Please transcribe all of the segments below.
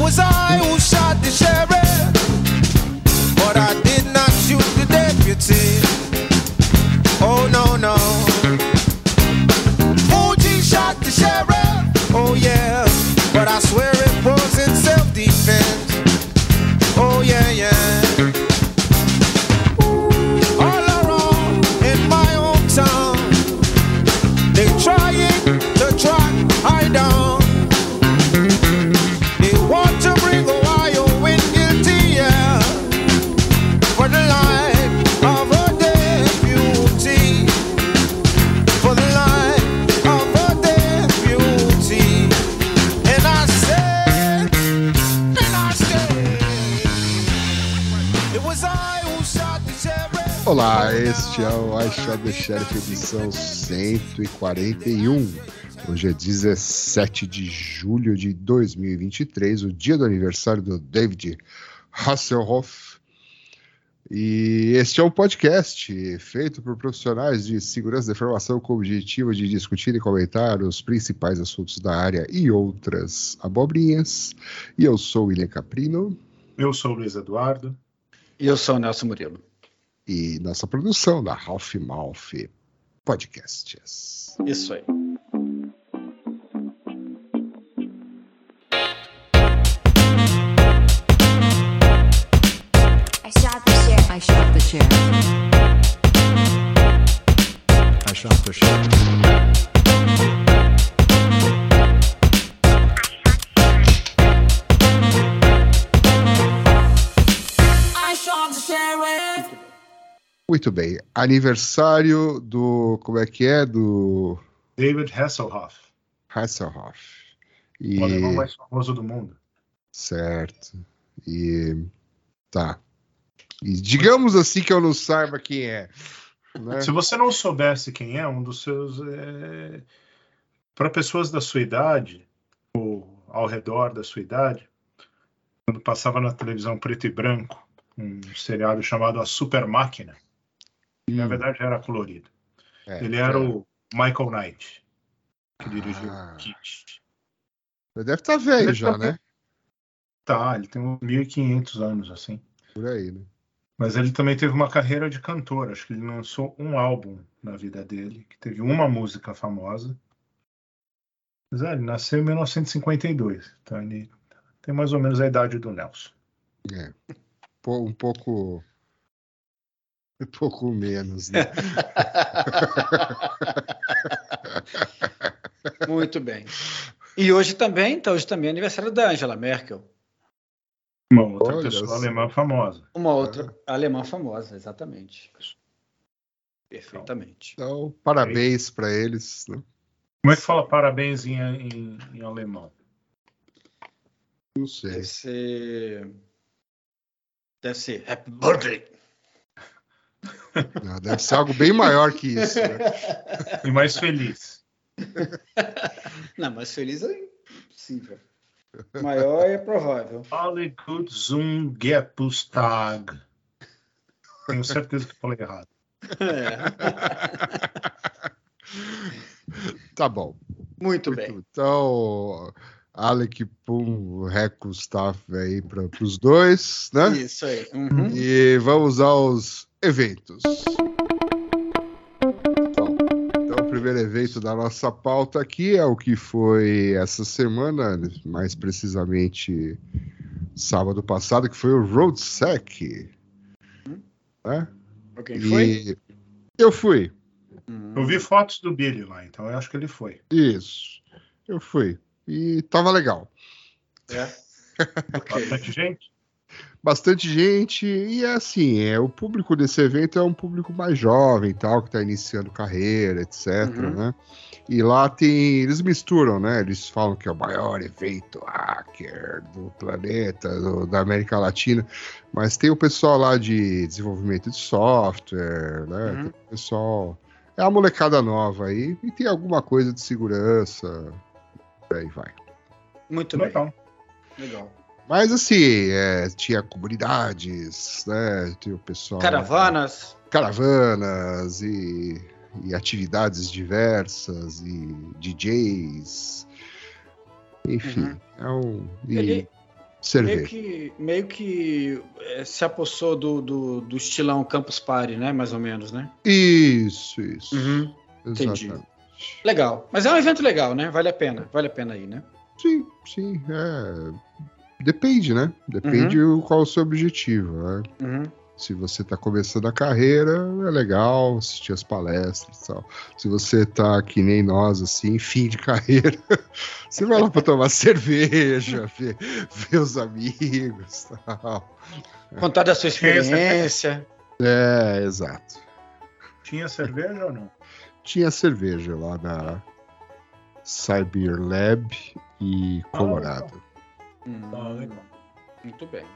Was I who shot the sheriff, Olá, este é o I Shot the Sheriff edição 141. Hoje é 17 de julho de 2023, o dia do aniversário do David Hasselhoff. E este é um podcast feito por profissionais de segurança da informação com o objetivo de discutir e comentar os principais assuntos da área e outras abobrinhas. E eu sou o William Caprino. Eu sou o Luiz Eduardo. E eu sou o Nelson Murilo. E nossa produção da Ralph Malf Podcasts. Isso aí. I shot the sheriff. I shot the sheriff. I shot the sheriff. Muito bem. Aniversário do. Como é que é? Do David Hasselhoff, Hasselhoff. o E. alemão mais famoso do mundo. Certo. E. Tá. E digamos assim que eu não saiba quem é. né? Se você não soubesse quem é, um dos seus. É... Para pessoas da sua idade, ou ao redor da sua idade, quando passava na televisão preto e branco, um seriado chamado A Super Máquina, que na Hum, verdade era colorido. é, Ele era é. o Michael Knight, que dirigiu Ah. o Kit. Deve estar velho Ele já, tá- né? Tá, ele tem uns 1.500 anos, assim. Por aí, né? Mas ele também teve uma carreira de cantor. Acho que ele lançou um álbum na vida dele, que teve uma música famosa. Mas é, ele nasceu em 1952. Então ele tem mais ou menos a idade do Nelson. É. Um pouco. Pouco menos, né? Muito bem. E hoje também, então, hoje também é aniversário da Angela Merkel. Uma outra Olha pessoa só. alemã famosa. Uma outra alemã famosa, exatamente. Perfeitamente. Então, parabéns para eles. Né? Como é que fala parabéns em, em- em alemão? Não sei. Deve ser. Deve ser Happy Birthday. Não, deve ser algo bem maior que isso. Né? E mais feliz. Não, mas feliz é impossível. Maior é provável. Alle gut zum Geburtstag. Tenho certeza que falei errado. É. Tá bom. Muito bem. Então, Alec Pum, Reco Staff aí para os dois, né? Isso aí. Uhum. E vamos aos eventos. Bom, então, o primeiro evento da nossa pauta aqui é o que foi essa semana, mais precisamente sábado passado, que foi o RoadSec. Né? Quem foi? E eu fui. Uhum. Eu vi fotos do Billy lá, então eu acho que ele foi. Isso. Eu fui. E tava legal. É. Bastante gente. Bastante gente, e é assim, é, o público desse evento é um público mais jovem tal, que está iniciando carreira, etc. Uhum. Né? E lá tem. Eles misturam, né? Eles falam que é o maior evento hacker do planeta, do- da América Latina. Mas tem o pessoal lá de desenvolvimento de software, né? Uhum. Tem o pessoal. É a molecada nova aí. E tem alguma coisa de segurança. Aí vai. Muito bem. Legal. Legal. Mas assim, é, tinha comunidades, né? Tinha o pessoal. Caravanas. Caravanas e, e atividades diversas e DJs. Enfim, Uhum. é um. E, Ele- Cerveja. Meio que, meio que é, se apossou do, do, do, estilão Campus Party, né? Mais ou menos, né? Isso, isso. Uhum, entendi. Legal. Mas é um evento legal, né? Vale a pena. Vale a pena aí, né? Sim, sim. É... Depende, né? Depende uhum. qual o seu objetivo. Né? Uhum. Se você está começando a carreira, é legal assistir as palestras e tal. Se você está que nem nós, assim, fim de carreira, você vai lá para tomar cerveja, ver, ver os amigos tal. Contar da sua experiência. É, exato. Tinha cerveja ou não? Tinha cerveja lá na Cyber Lab e Colorado. Ah, hum, muito bem.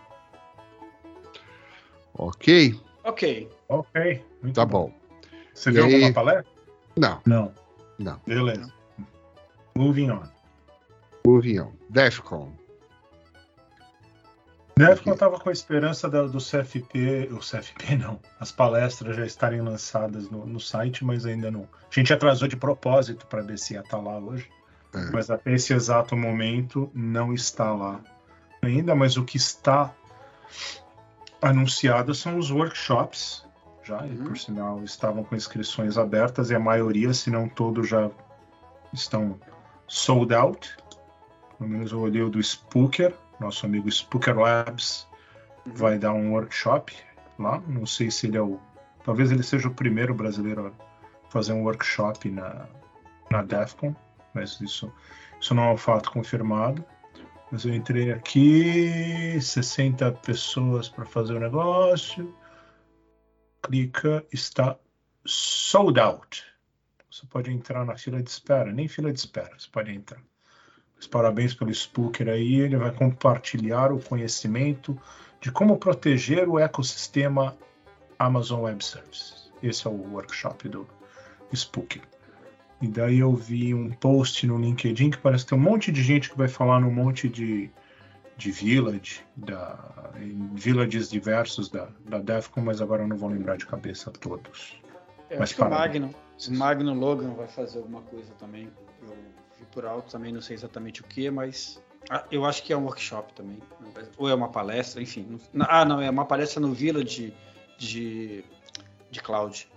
Ok? Ok. Ok. Muito tá bom. Você e viu aí... alguma palestra? Não. Não. Não. Beleza. Moving on. Moving on. Defcon. Defcon estava com a esperança do, do CFP, o CFP não, as palestras já estarem lançadas no, no site, mas ainda não. A gente atrasou de propósito para se ia estar tá lá hoje, é. mas até esse exato momento não está lá ainda. Mas o que está anunciados são os workshops, já, uhum. e por sinal estavam com inscrições abertas e a maioria, se não todos, já estão sold out. Pelo menos eu olhei o do Spooker, nosso amigo Spooker Labs uhum. vai dar um workshop lá. Não sei se ele é o. Talvez ele seja o primeiro brasileiro a fazer um workshop na, na DEFCON, mas isso, isso não é um fato confirmado. Mas eu entrei aqui, 60 pessoas para fazer o negócio. Clica, está sold out. Você pode entrar na fila de espera, nem fila de espera, você pode entrar. Parabéns pelo Spooker aí, ele vai compartilhar o conhecimento de como proteger o ecossistema Amazon Web Services. Esse é o workshop do Spooker. E daí eu vi um post no LinkedIn que parece que tem um monte de gente que vai falar num monte de, de village, da, em villages diversos da, da Defcon, mas agora eu não vou lembrar de cabeça todos. Eu mas acho que o Magno, o Magno Logan vai fazer alguma coisa também. Eu vi por alto também, não sei exatamente o que, mas ah, eu acho que é um workshop também. Ou é uma palestra, enfim. Ah, não, é uma palestra no Village de, de Cloud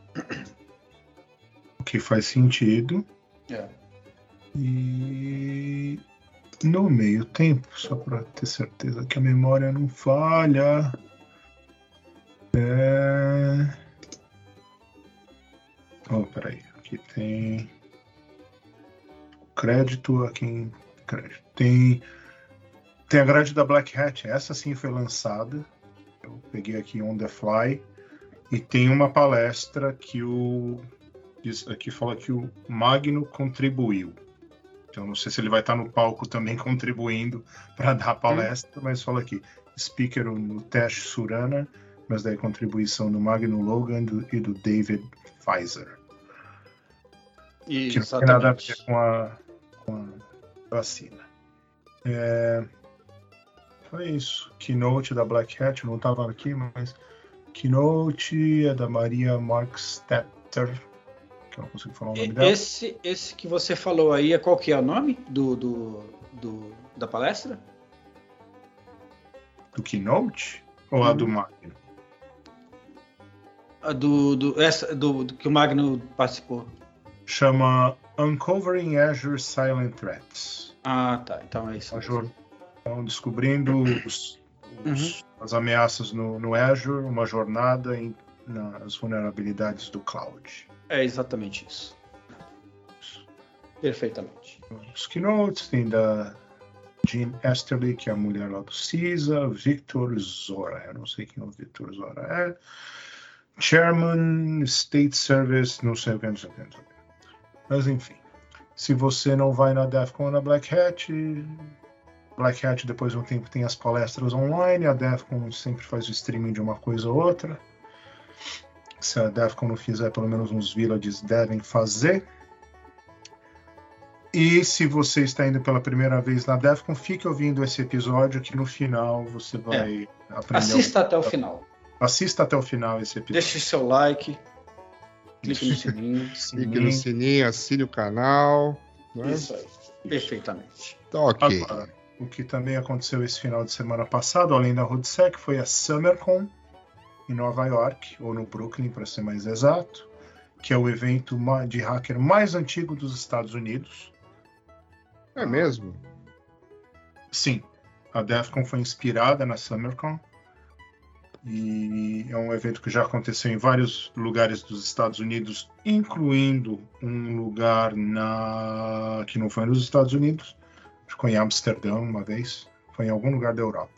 que faz sentido. É. E no meio tempo, só para ter certeza que a memória não falha. É... Oh, peraí. Aqui tem crédito aqui em crédito. Tem tem a grade da Black Hat. Essa sim foi lançada. Eu peguei aqui on the fly e tem uma palestra que o aqui fala que o Magno contribuiu. Então não sei se ele vai estar no palco também contribuindo para dar a palestra, hum. mas fala aqui, speaker no Tesh Surana, mas daí contribuição do Magno Logan do, e do David Pfizer. E, que não tem nada a ver com a, com vacina. É, foi isso. Keynote da Black Hat, não estava aqui, mas Keynote é da Maria Markstetter, que eu não consigo falar o nome dela. Esse, esse que você falou aí, é qual que é o nome do, do, do da palestra? Do Keynote? Ou hum. a do Magno? A do, do, essa, do, do que o Magno participou. Chama Uncovering Azure Silent Threats. Ah, tá. Então é isso. Azure. Então, descobrindo os, os, uhum. as ameaças no, no Azure, uma jornada em, nas vulnerabilidades do cloud. É exatamente isso. Perfeitamente. Os keynotes tem da Jean Esterly, que é a mulher lá do CISA, Victor Zora, eu não sei quem é o Victor Zora é, Chairman, State Service, não sei o que, não sei o que, não sei o que. Mas enfim, se você não vai na DEFCON ou na Black Hat, Black Hat depois de um tempo tem as palestras online, a DEFCON sempre faz o streaming de uma coisa ou outra se a Defcon não fizer, pelo menos uns villages devem fazer. E se você está indo pela primeira vez na Defcon, fique ouvindo esse episódio que no final você vai é. aprender. Assista até o final. Assista até o final esse episódio. Deixe seu like, clique no sininho. clique no sininho, assine o canal. Né? Isso aí, perfeitamente. Tá ok. Agora, o que também aconteceu esse final de semana passado, além da Roodsec, foi a SummerCon em Nova York, ou no Brooklyn, para ser mais exato, que é o evento de hacker mais antigo dos Estados Unidos. É mesmo? Sim, a DEFCON foi inspirada na SummerCon e é um evento que já aconteceu em vários lugares dos Estados Unidos, incluindo um lugar na que não foi nos Estados Unidos, foi em Amsterdã uma vez, foi em algum lugar da Europa.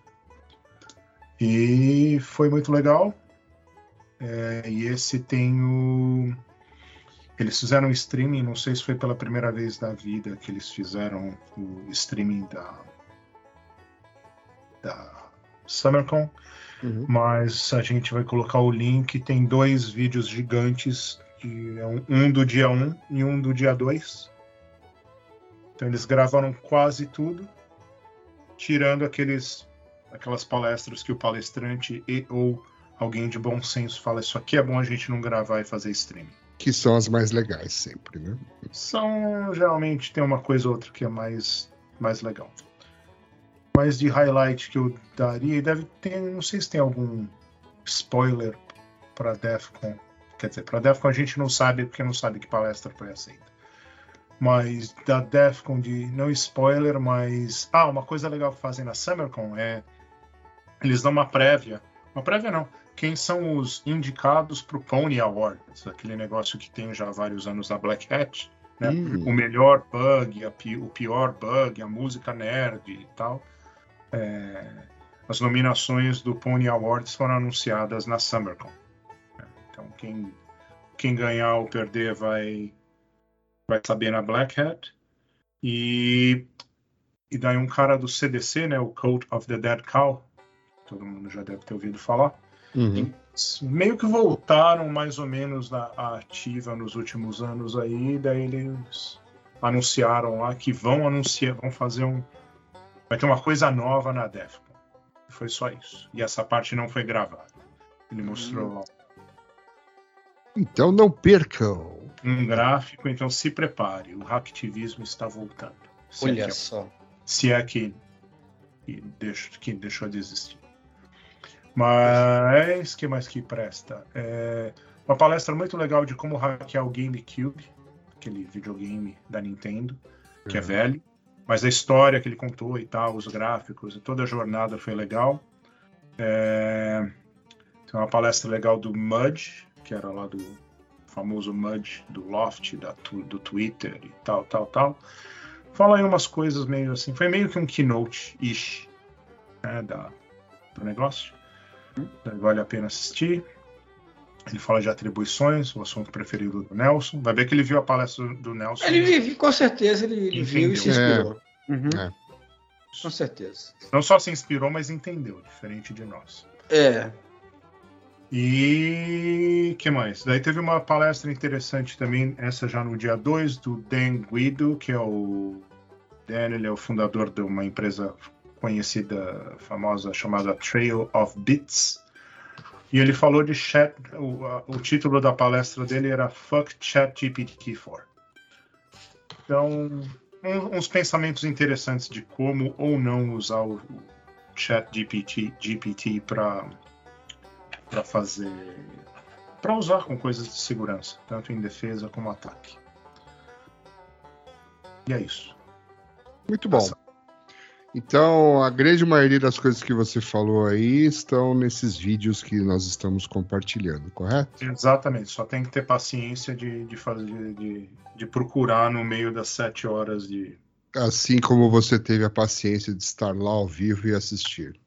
E foi muito legal. É, e esse tem o. Eles fizeram um streaming, não sei se foi pela primeira vez da vida que eles fizeram o streaming da, da SummerCon, uhum. mas a gente vai colocar o link. Tem dois vídeos gigantes, de, um do dia 1 e um do dia 2. Então eles gravaram quase tudo, tirando aqueles aquelas palestras que o palestrante e, ou alguém de bom senso fala isso aqui é bom a gente não gravar e fazer streaming. Que são as mais legais sempre, né? São geralmente tem uma coisa ou outra que é mais mais legal. Mas de highlight que eu daria, deve ter, não sei se tem algum spoiler para DEFCON. Quer dizer, para DEFCON a gente não sabe porque não sabe que palestra foi aceita. Mas da DEFCON de não spoiler, mas ah, uma coisa legal que fazem na SummerCon é eles dão uma prévia. Uma prévia não. Quem são os indicados para o Pony Awards, aquele negócio que tem já vários anos da Black Hat, né? Uhum. O melhor bug, a, o pior bug, a música nerd e tal. É, as nominações do Pony Awards foram anunciadas na SummerCon. Então quem, quem ganhar ou perder vai vai saber na Black Hat. E, e daí um cara do CDC, né, o Code of the Dead Cow, todo mundo já deve ter ouvido falar, uhum. meio que voltaram mais ou menos na ativa nos últimos anos aí, daí eles anunciaram lá que vão anunciar, vão fazer um vai ter uma coisa nova na Defcon. Foi só isso. E essa parte não foi gravada. Ele mostrou uhum. Então não percam. Um gráfico, então se prepare. O hacktivismo está voltando. Se Olha é que, só. Se é que, que, deixou, que deixou de existir. Mas que mais que presta? É uma palestra muito legal de como hackear o GameCube, aquele videogame da Nintendo, que é uhum. é velho. Mas a história que ele contou e tal, os gráficos toda a jornada foi legal. É... Tem uma palestra legal do Mudge, que era lá do famoso Mudge do Loft, da, do Twitter e tal, tal, tal. Fala aí umas coisas meio assim. Foi meio que um keynote-ish né, do negócio. Vale a pena assistir. Ele fala de atribuições, o assunto preferido do Nelson. Vai ver que ele viu a palestra do Nelson. Ele, com certeza, ele, ele viu e se inspirou. É. Uhum. É. Com certeza. Não só se inspirou, mas entendeu, diferente de nós. É, e que mais? Daí teve uma palestra interessante também, essa já no dia 2, do Dan Guido, que é o. Dan, ele é o fundador de uma empresa conhecida, famosa, chamada Trail of Bits. E ele falou de chat. O, o título da palestra dele era Fuck Chat GPT 4. Então, um, uns pensamentos interessantes de como ou não usar o, o Chat GPT, GPT para para fazer para usar com coisas de segurança, tanto em defesa como ataque. E é isso. Muito bom. Então, a grande maioria das coisas que você falou aí estão nesses vídeos que nós estamos compartilhando, correto? Exatamente. Só tem que ter paciência de, de fazer, de, de procurar no meio das sete horas de. Assim como você teve a paciência de estar lá ao vivo e assistir.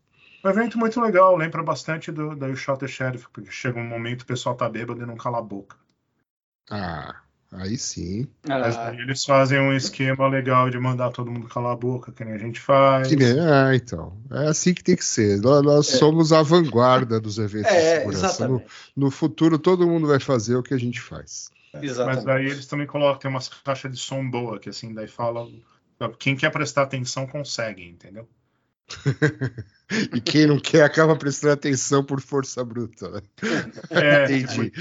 Um evento muito legal, lembra bastante do, do Shot the Sheriff, porque chega um momento o pessoal tá bêbado e não cala a boca. Ah, aí sim. Ah. eles fazem um esquema legal de mandar todo mundo calar a boca, que nem a gente faz. Que nem, ah, então. É assim que tem que ser. Nós, nós é. somos a vanguarda dos eventos é, de segurança. No, no, futuro, todo mundo vai fazer o que a gente faz. É. Mas aí eles também colocam, tem umas caixas de som boa, que assim, daí fala. Quem quer prestar atenção consegue, entendeu? e quem não quer acaba prestando atenção por força bruta. Né? É, Entendi.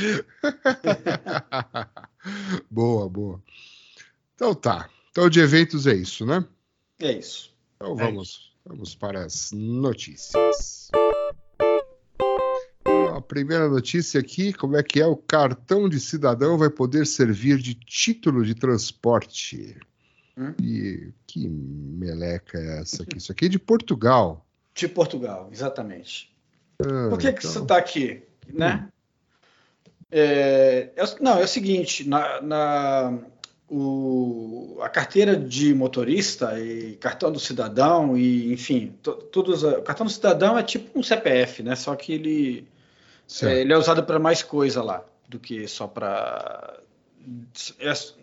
boa, boa. Então tá. Então de eventos é isso, né? É isso. Então vamos, vamos para as notícias. A primeira notícia aqui, como é que é? O cartão de cidadão vai poder servir de título de transporte. Hum? E que meleca é essa aqui? Isso aqui é de Portugal. De Portugal, exatamente. Ah, Por que, que então- isso está aqui? Né? É, é- não, é o seguinte, na, na- o- a carteira de motorista e cartão do cidadão e enfim, to- todos o cartão do cidadão é tipo um CPF, né? Só que ele é, ele é usado para mais coisa lá do que só para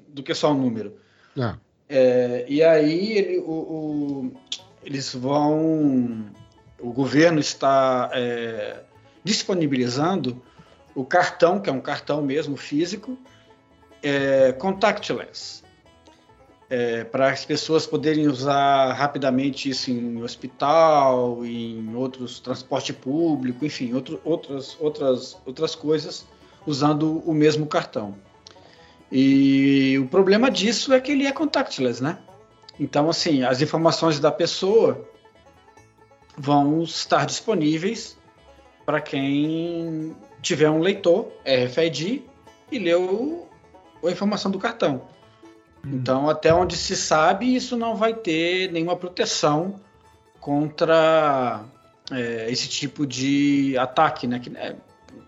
do que só um número. Ah, É, e aí ele- o- o- eles vão. O governo está é, disponibilizando o cartão, que é um cartão mesmo físico, é, contactless. para as pessoas poderem usar rapidamente isso em hospital, em outros transporte público, enfim, outro, outras, outras, outras coisas, usando o mesmo cartão. E o problema disso é que ele é contactless, né? Então, assim, as informações da pessoa vão estar disponíveis para quem tiver um leitor RFID e leu a informação do cartão. Então, até onde se sabe, isso não vai ter nenhuma proteção contra é, esse tipo de ataque, né? Que é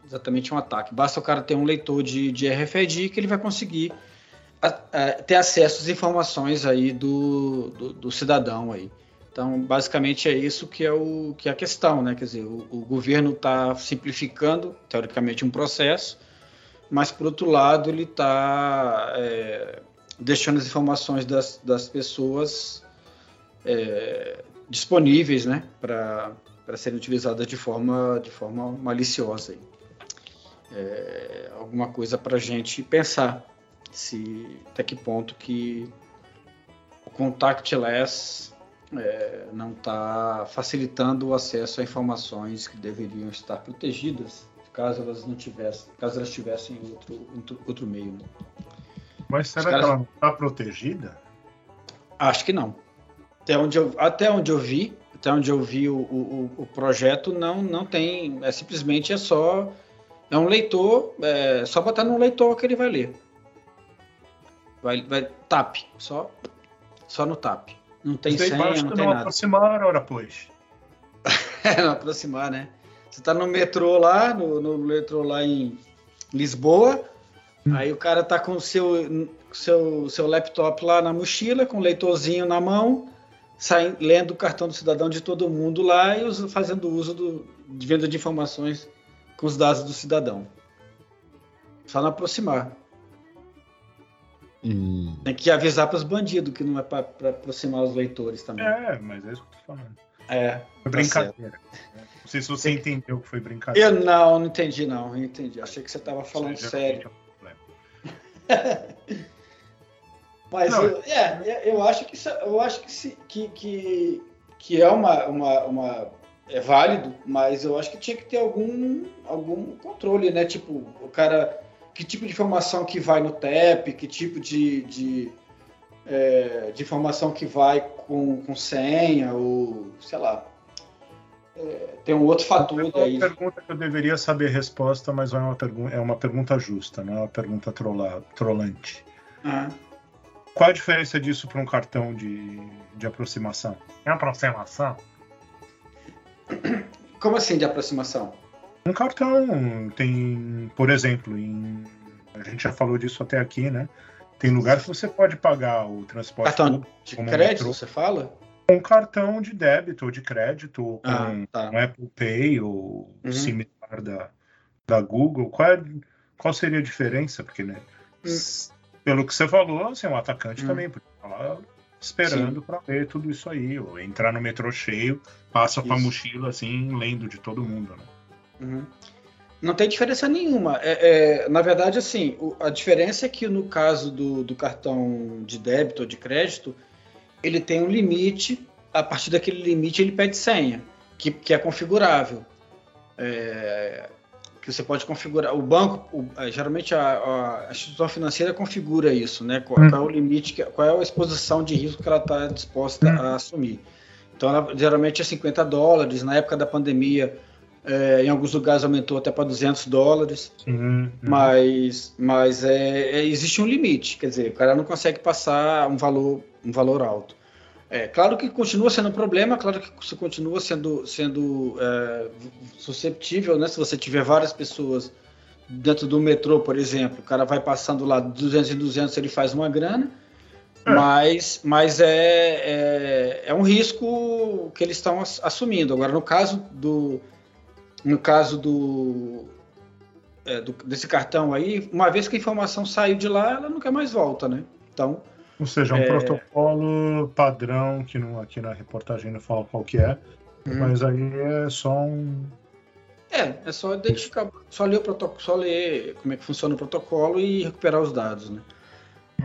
exatamente um ataque. Basta o cara ter um leitor de, de RFID que ele vai conseguir a- a- ter acesso às informações aí do, do, do cidadão aí. Então, basicamente é isso que é, o, que é a questão, né? Quer dizer, o, o governo está simplificando, teoricamente, um processo, mas, por outro lado, ele está é, deixando as informações das, das pessoas é, disponíveis, né? Para serem utilizadas de forma, de forma maliciosa. Aí. É, alguma coisa para a gente pensar se até que ponto que o contactless é, não está facilitando o acesso a informações que deveriam estar protegidas caso elas não tivessem, caso elas tivessem em outro, outro, outro meio. né? Mas será caras- que ela não está protegida? Acho que não. Até onde eu, até onde eu vi, até onde eu vi o, o, o projeto, não, não tem. É simplesmente é só. É um leitor, é só botar no leitor que ele vai ler. Vai, vai tap, só, só no tap. Não tem senha, basta não tem não nada. aproximar, ora pois. É, não aproximar, né? Você tá no metrô lá, no, no metrô lá em Lisboa, aí o cara tá com o seu, seu, seu laptop lá na mochila, com o leitorzinho na mão, sai, lendo o cartão do cidadão de todo mundo lá e fazendo uso do, de venda de informações com os dados do cidadão. Só não aproximar. hum, Tem que avisar para os bandidos que não é para aproximar os leitores também. É, mas é isso que eu tô falando. É. Foi Tá brincadeira. Não sei se você entendeu que foi brincadeira. Eu não, não entendi não, eu entendi. Achei que você estava falando Seja, sério. é um problema. Mas Não, eu, é, eu acho que eu acho que, se- que, que, que é uma, uma, uma é válido, mas eu acho que tinha que ter algum algum controle, né? Tipo, o cara que tipo de informação que vai no TEP, que tipo de, de, é, de informação que vai com, com senha ou sei lá. É, tem um outro fator É aí. uma pergunta que eu deveria saber a resposta, mas não é uma, pergu é uma pergunta justa, não é uma pergunta trola trolante. Ah, Qual a diferença disso para um cartão de, de aproximação? É aproximação? Como assim de aproximação? Um cartão tem, por exemplo, em, a gente já falou disso até aqui, né? Tem lugar que você pode pagar o transporte Cartão público de como crédito, metrô. você fala? com um cartão de débito ou de crédito, ou com Ah, tá. um Apple Pay ou Uhum. similar da, da Google. Qual, é- qual seria a diferença? Porque, né, Hum. pelo que você falou, assim, um atacante Hum. também pode estar lá esperando para ler tudo isso aí, ou entrar no metrô cheio, passa com a mochila assim, lendo de todo mundo, né? Uhum. Não tem diferença nenhuma. É, é, na verdade, assim, o- a diferença é que no caso do, do cartão de débito ou de crédito, ele tem um limite, a partir daquele limite ele pede senha, que, que é configurável. É, que você pode configurar. O banco, o- é, geralmente a, a instituição financeira configura isso, né? Qual, Hum. qual é o limite, que- qual é a exposição de risco que ela está disposta Hum. a assumir. Então, ela, geralmente é 50 dólares. Na época da pandemia, é, em alguns lugares aumentou até para 200 dólares. Uhum, Mas, mas é, é, existe um limite. Quer dizer, o cara não consegue passar um valor, um valor alto. É, claro que continua sendo um problema, claro que você continua sendo, sendo é, susceptível, né? Se você tiver várias pessoas dentro do metrô, por exemplo, o cara vai passando lá de 200 em 200, ele faz uma grana, É. mas, mas é, é, é um risco que eles estão ass- assumindo. Agora, no caso do, no caso do, é, do- desse cartão aí, uma vez que a informação saiu de lá, ela nunca mais volta, né? Então, Ou seja, um É. protocolo padrão, que não, aqui na reportagem não fala qual que é, Uhum. mas aí é só um. é, é só identificar, só ler o protocolo, só ler como é que funciona o protocolo e recuperar os dados, né?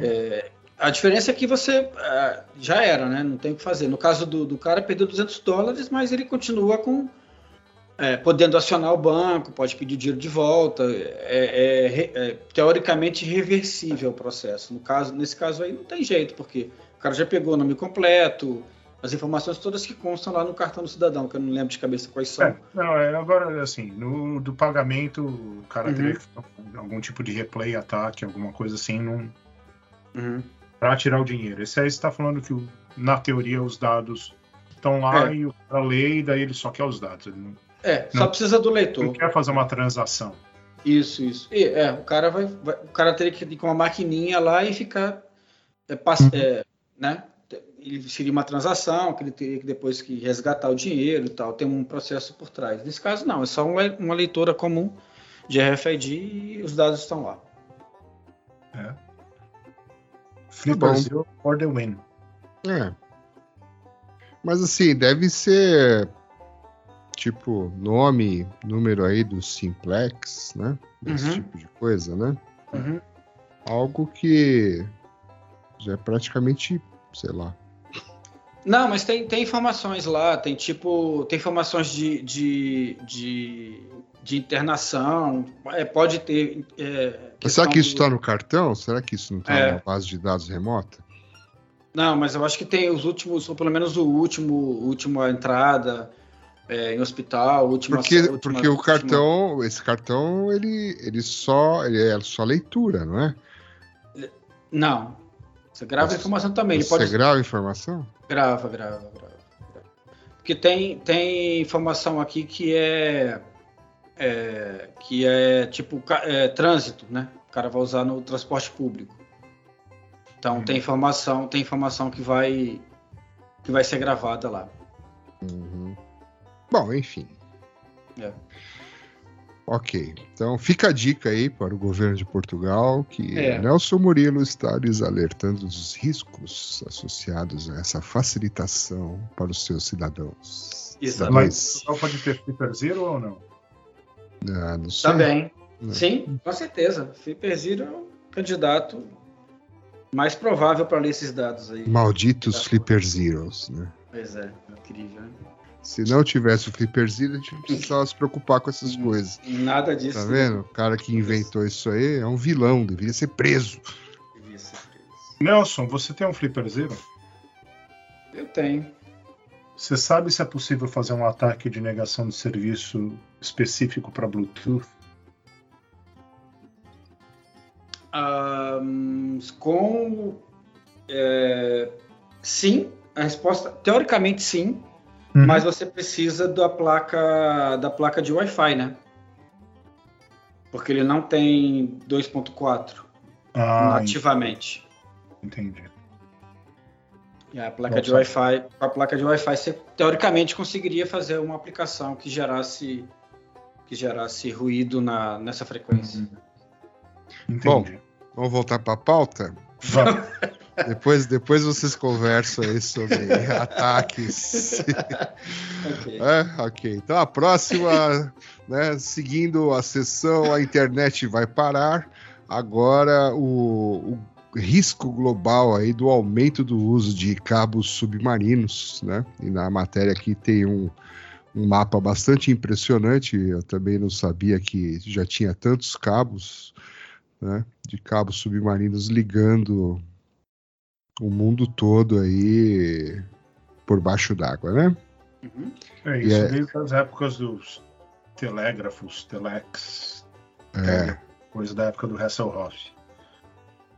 É, a diferença é que você ah, já era, né? Não tem o que fazer. No caso do, do cara, perdeu 200 dólares, mas ele continua com é, podendo acionar o banco, pode pedir dinheiro de volta. É, é é teoricamente reversível o processo. No caso, nesse caso aí não tem jeito, porque o cara já pegou o nome completo, as informações todas que constam lá no cartão do cidadão, que eu não lembro de cabeça quais são. É, não, é, agora, assim, no do pagamento, o cara Uhum. teria que fazer algum tipo de replay, ataque, alguma coisa assim, não, Uhum. para tirar o dinheiro. Esse aí está falando que, na teoria, os dados estão lá É. e o cara lê e daí ele só quer os dados. Ele não, É, só Não. precisa do não leitor. quer fazer uma transação. Isso, isso. E, é, o cara vai, vai- o cara teria que ir com uma maquininha lá e ficar, é, pass- é, né? Ele seria uma transação que ele teria que depois que resgatar o dinheiro e tal. Tem um processo por trás. Nesse caso não, é só uma, uma leitura comum de RFID e os dados estão lá. Flip bom. Brasil for the win. É. Mas assim, deve ser tipo nome, número aí do simplex, né? Esse Uhum. tipo de coisa, né? Uhum. Algo que já é praticamente, sei lá. Não, mas tem, tem informações lá, tem tipo, tem informações de, de, de, de internação, é, pode ter. É, Mas será que isso está no cartão? Será que isso não está É. numa base de dados remota? Não, mas eu acho que tem os últimos, ou pelo menos o último, última entrada é, em hospital, última. Porque, última- porque o última- cartão, esse cartão, ele, ele só, ele é só leitura, não é? Não. Você grava a Você- informação também. Ele Você pode. grava a informação? Grava, grava, grava. Porque tem, tem informação aqui que é, é, que é tipo é, trânsito, né? O cara vai usar no transporte público. Então Uhum. tem informação, tem informação que vai que vai ser gravada lá. Uhum. Bom, enfim. É. Ok, então fica a dica aí para o governo de Portugal que É. Nelson Murilo está lhes alertando dos riscos associados a essa facilitação para os seus cidadãos. Exato. Mas- só pode ter Flipper Zero ou não? Ah, não sei. Também. Não. Sim, com certeza. Flipper Zero é o candidato mais provável para ler esses dados aí. Malditos Flipper Zeros, né? Pois é, incrível. né? Se não tivesse o Flipper Zero, a gente não precisava se preocupar com essas coisas. Nada disso. Tá vendo? O cara que inventou isso aí é um vilão, deveria ser preso. devia ser preso. Nelson, você tem um Flipper Zero? Eu tenho. Você sabe se é possível fazer um ataque de negação de serviço específico para Bluetooth? Ahn, com. é, sim, a resposta. Teoricamente sim, Uhum. mas você precisa da placa da placa de Wi-Fi, né? Porque ele não tem 2.4 Ah, nativamente. entendi. E a placa de Nossa. Wi-Fi, com a placa de Wi-Fi, você teoricamente conseguiria fazer uma aplicação que gerasse que gerasse ruído na, nessa frequência. Uhum. Entendi. Vamos voltar para a pauta? Vamos. Depois, depois vocês conversam aí sobre ataques. Ok. É, ok. Então a próxima, né, seguindo a sessão, a internet vai parar. Agora o, o risco global aí do aumento do uso de cabos submarinos, né? E na matéria aqui tem um, um mapa bastante impressionante. Eu também não sabia que já tinha tantos cabos, né? De cabos submarinos ligando o mundo todo aí por baixo d'água, né? Uhum. É isso é- desde as épocas dos telégrafos, telex, É, coisa da época do Hasselhoff.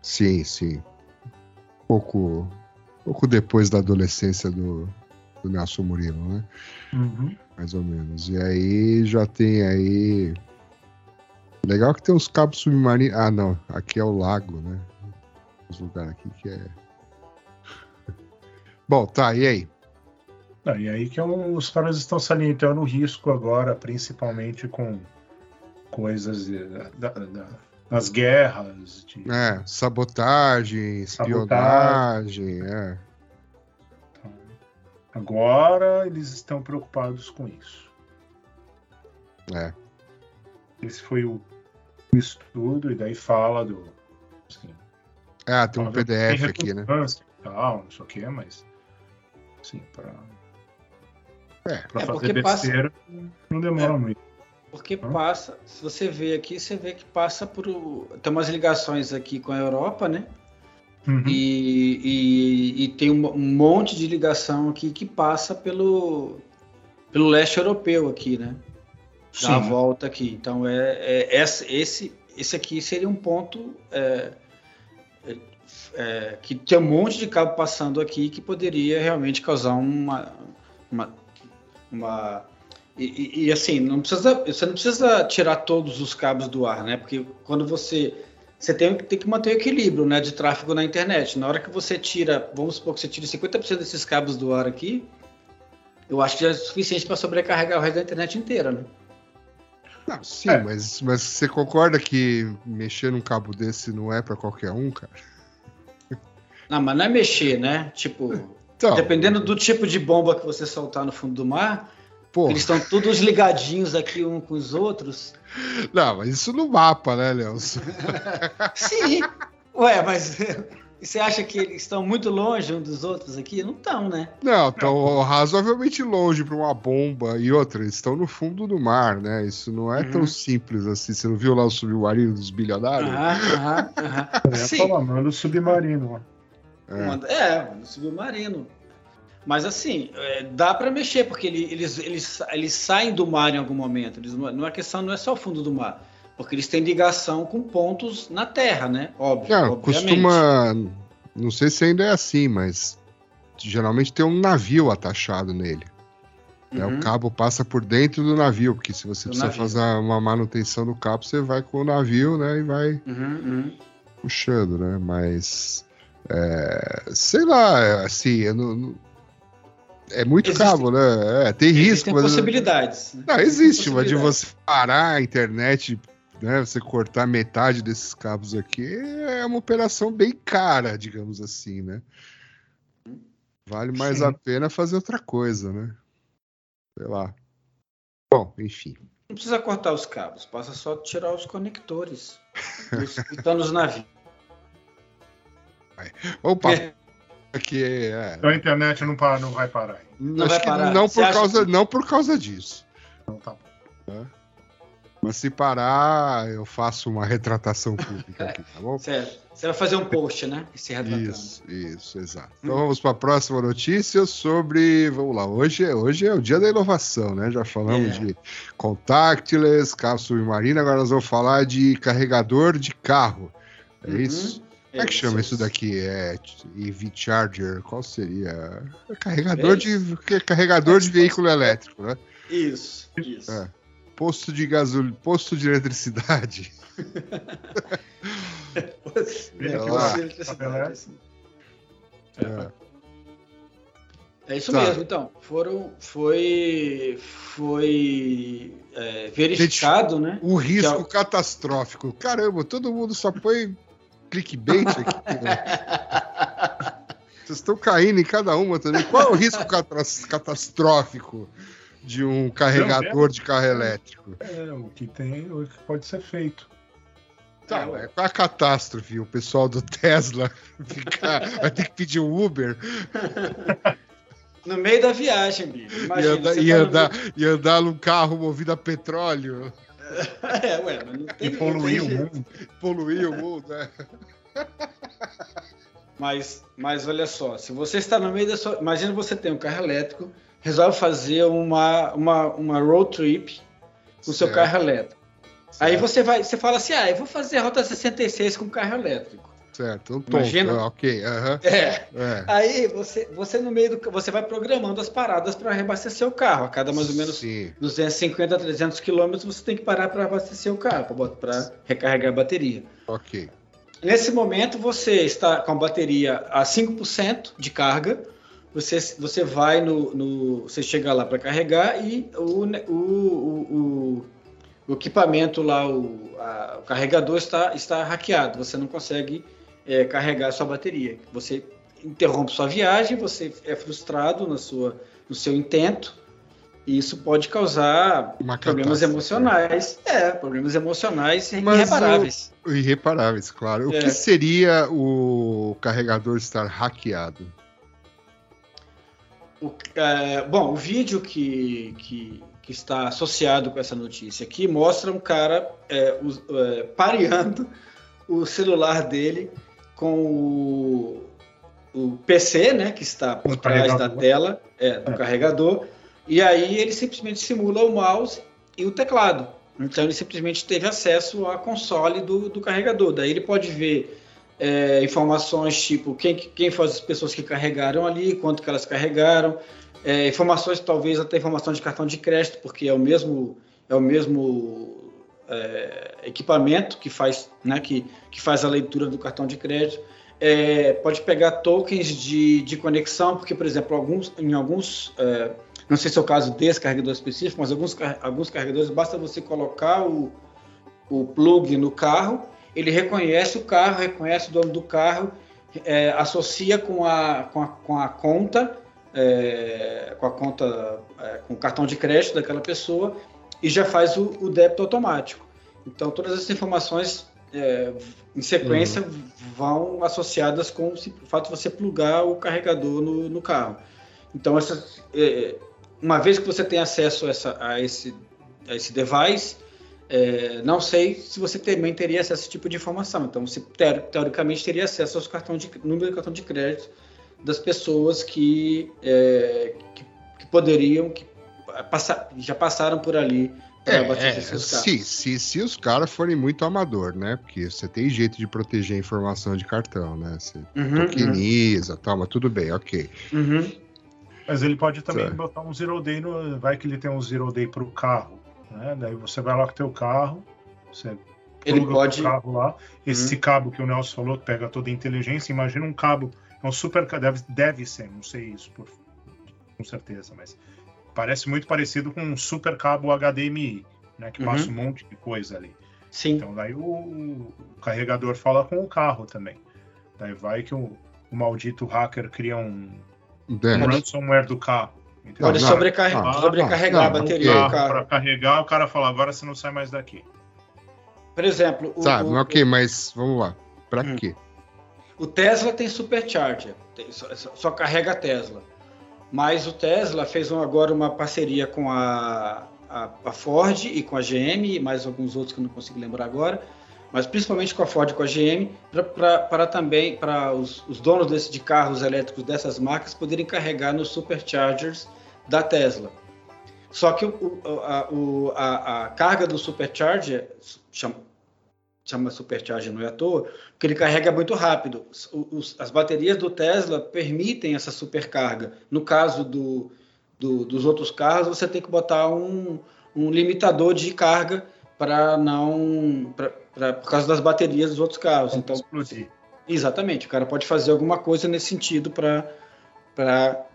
sim, sim. Pouco, pouco depois da adolescência do, do Nelson Murilo, né? Uhum. mais ou menos. E aí já tem aí. Legal que tem os cabos submarinos. Ah, não. Aqui é o lago, né? Os lugares aqui que é. Bom, tá, e aí? Não, e aí que um- os caras estão salientando o risco agora, principalmente com coisas de- da- da- das guerras, de, É, sabotagem, Sabotagem. espionagem, é. Agora eles estão preocupados com isso. É. Esse foi o, estudo, e daí fala do. Assim, Ah, tem um PDF aqui, né? Tal, não sei o que, mas. Assim, pra, É. pra É, fazer porque passa- besteira não demora muito. Porque Hã? passa, se você vê aqui, você vê que passa por. Tem umas ligações aqui com a Europa, né? Uhum. E, e- e tem um, monte de ligação aqui que passa pelo, pelo leste europeu aqui, né? Dá a Sim. volta aqui. Então é, é- esse, esse aqui seria um ponto é, é, que tem um monte de cabo passando aqui que poderia realmente causar uma, uma, uma- e, e- e, assim não precisa você não precisa tirar todos os cabos do ar, né? Porque quando você você tem, tem que manter o equilíbrio né, de tráfego na internet. Na hora que você tira, vamos supor que você tire 50% desses cabos do ar aqui, eu acho que já é suficiente para sobrecarregar o resto da internet inteira, né? Não, sim, É. mas, mas você concorda que mexer num cabo desse não é pra qualquer um, cara? Não, mas não é mexer, né? Tipo, Então, dependendo do tipo de bomba que você soltar no fundo do mar, pô, eles estão todos ligadinhos aqui um com os outros. não, mas isso no mapa, né, Nelson? Sim. Ué, mas você acha que eles estão muito longe um dos outros aqui? Não estão, né? Não, estão razoavelmente longe para uma bomba e outra, eles estão no fundo do mar, né? Isso não é tão Uhum. simples assim. Você não viu lá o submarino dos bilionários? Aham, aham, aham. Eu ia Sim. falar, manda o submarino. ó. É. É, no submarino. Mas assim, é, dá para mexer, porque ele- eles, eles, eles saem do mar em algum momento. Eles, não não é questão, não é só o fundo do mar. Porque eles têm ligação com pontos na Terra, né? Óbvio. Não, costuma. Não sei se ainda é assim, mas geralmente tem um navio atachado nele. né? Uhum. O cabo passa por dentro do navio, porque se você Do precisa navio. fazer uma manutenção do cabo, você vai com o navio, né? E vai Uhum, uhum. puxando, né? Mas é, sei lá, assim, não- não- é muito Existem- cabo, né? É, tem risco, Existem mas possibilidades. né? não existe, mas de você parar a internet, né? Você cortar metade desses cabos aqui é uma operação bem cara, digamos assim, né? Vale mais Sim. a pena fazer outra coisa, né? Sei lá. Bom, enfim. Não precisa cortar os cabos, passa só tirar os conectores. Estão nos navios. Opa, É. aqui é, Então a internet não, para, não vai parar. Não acho vai que parar. não por causa, que- não por causa disso. Então tá bom. Mas se parar, eu faço uma retratação pública aqui, tá bom? Certo. Você vai fazer um post, né? Se retratando. Isso, isso, exato. Então vamos para a próxima notícia sobre. Vamos lá, hoje, é- hoje é o dia da inovação, né? Já falamos É. de contactless, carro submarino, agora nós vamos falar de carregador de carro. É Uhum. isso? Como é que chama isso daqui? É EV Charger? Qual seria? É carregador É de que- carregador de veículo elétrico, né? Isso, isso. É. Posto de gasolina, posto de eletricidade. É, assim. É. É isso Tá. mesmo, então. Foram, foi foi é, verificado, né? O risco Que catastrófico. Caramba, todo mundo só põe clickbait aqui. né? Vocês estão caindo em cada uma também. Qual é o risco catastrófico de um carregador de carro elétrico? É, o que tem, o que pode ser feito. Tá, É, é, a catástrofe? O pessoal do Tesla ficar- vai ter que pedir um Uber No meio da viagem, bicho. e Imagina, andar, você e, tá no andar, e andar num carro movido a petróleo, meio- É, ué, mas não tem E poluir o mundo. poluir o mundo. né? Mas, mas olha só, se você está no meio da sua. Imagina você tem um carro elétrico, resolve fazer uma, uma, uma road trip com o seu carro elétrico. Aí Certo. você vai, você fala assim: ah, eu vou fazer a rota 66 com carro elétrico. Certo, um tonto, Imagina. é, ok, aham, É. é. Aí você, você no meio do. Você vai programando as paradas para reabastecer o carro. A cada mais ou menos Sim, 250, 300 quilômetros você tem que parar para abastecer o carro, para recarregar a bateria. ok. Nesse momento, você está com a bateria a 5% de carga. Você, você vai no, no- Você chega lá para carregar e o, o, o, o- o equipamento lá, o, a- o carregador está, está hackeado. Você não consegue é, carregar a sua bateria. Você interrompe sua viagem, você é frustrado na sua, no seu intento. E isso pode causar Uma problemas emocionais. É, problemas emocionais Mas irreparáveis. Irreparáveis, claro. O É. que seria o carregador estar hackeado? O- é, bom, o vídeo que, que, que está associado com essa notícia aqui mostra um cara é, us- é, pareando o celular dele com o, o PC, né, que está por O trás da tela é, do É. carregador, e aí ele simplesmente simula o mouse e o teclado. Então ele simplesmente teve acesso à console do, do carregador. Daí ele pode ver é, informações tipo quem, quem foram as pessoas que carregaram ali, quanto que elas carregaram, é, informações talvez até informação de cartão de crédito, porque é o mesmo é o mesmo é, equipamento que faz, né, que, que faz a leitura do cartão de crédito. É, pode pegar tokens de, de conexão, porque, por exemplo, alguns, em alguns, é, não sei se é o caso desse carregador específico, mas alguns, alguns carregadores basta você colocar o, o plug no carro, ele reconhece o carro, reconhece o dono do carro, é, associa com a, com a, com a conta, é, com a conta, é, com o cartão de crédito daquela pessoa e já faz o, o débito automático. Então, todas essas informações é, em sequência vão associadas com o fato de você plugar o carregador no, no carro. Então, essas, é, uma vez que você tem acesso a, essa- a esse, a esse device, é, não sei se você também teria acesso a esse tipo de informação. Então, você teor- teoricamente teria acesso aos cartões de número de cartão de crédito das pessoas que, é, que, que poderiam, que passa- já passaram por ali para É, é, se, se, se os caras forem muito amador, né? Porque você tem jeito de proteger a informação de cartão, né? Você Uhum, tokeniza, tal, mas tudo bem, ok. uhum, uhum. Mas ele pode também Certo. botar um zero day no. Vai que ele tem um zero day pro carro. Né? Daí você vai lá com o teu carro, você Ele pode. o carro lá. Esse cabo que o Nelson falou, que pega toda a inteligência, imagina um cabo. É um super. Deve, deve ser, não sei isso por, com certeza, mas parece muito parecido com um super cabo HDMI, né? Que Uhum. passa um monte de coisa ali. Sim. Então daí o, o carregador fala com o carro também. Daí vai que o, o maldito hacker cria um, um ransomware do carro. entendeu? Pode sobrecarre- não, sobrecarregar não, a não, bateria do carro. Para carregar, o cara fala, agora você não sai mais daqui. Por exemplo, o, Sabe, o- ok, mas vamos lá. Pra Hum. quê? o Tesla tem supercharger, tem- só, só- só carrega a Tesla. Mas o Tesla fez agora uma parceria com a, a, a Ford e com a GM, e mais alguns outros que eu não consigo lembrar agora, mas principalmente com a Ford e com a GM, para também para os, os donos desse, de carros elétricos dessas marcas poderem carregar nos superchargers da Tesla. Só que o- a, a- a carga do supercharger chama, supercharger não é à toa, porque ele carrega muito rápido. Os- os- as baterias do Tesla permitem essa supercarga. No caso do, do- dos outros carros, você tem que botar um, um limitador de carga para não pra, pra- por causa das baterias dos outros carros. Então, Então, explodir. exatamente, o cara pode fazer alguma coisa nesse sentido para para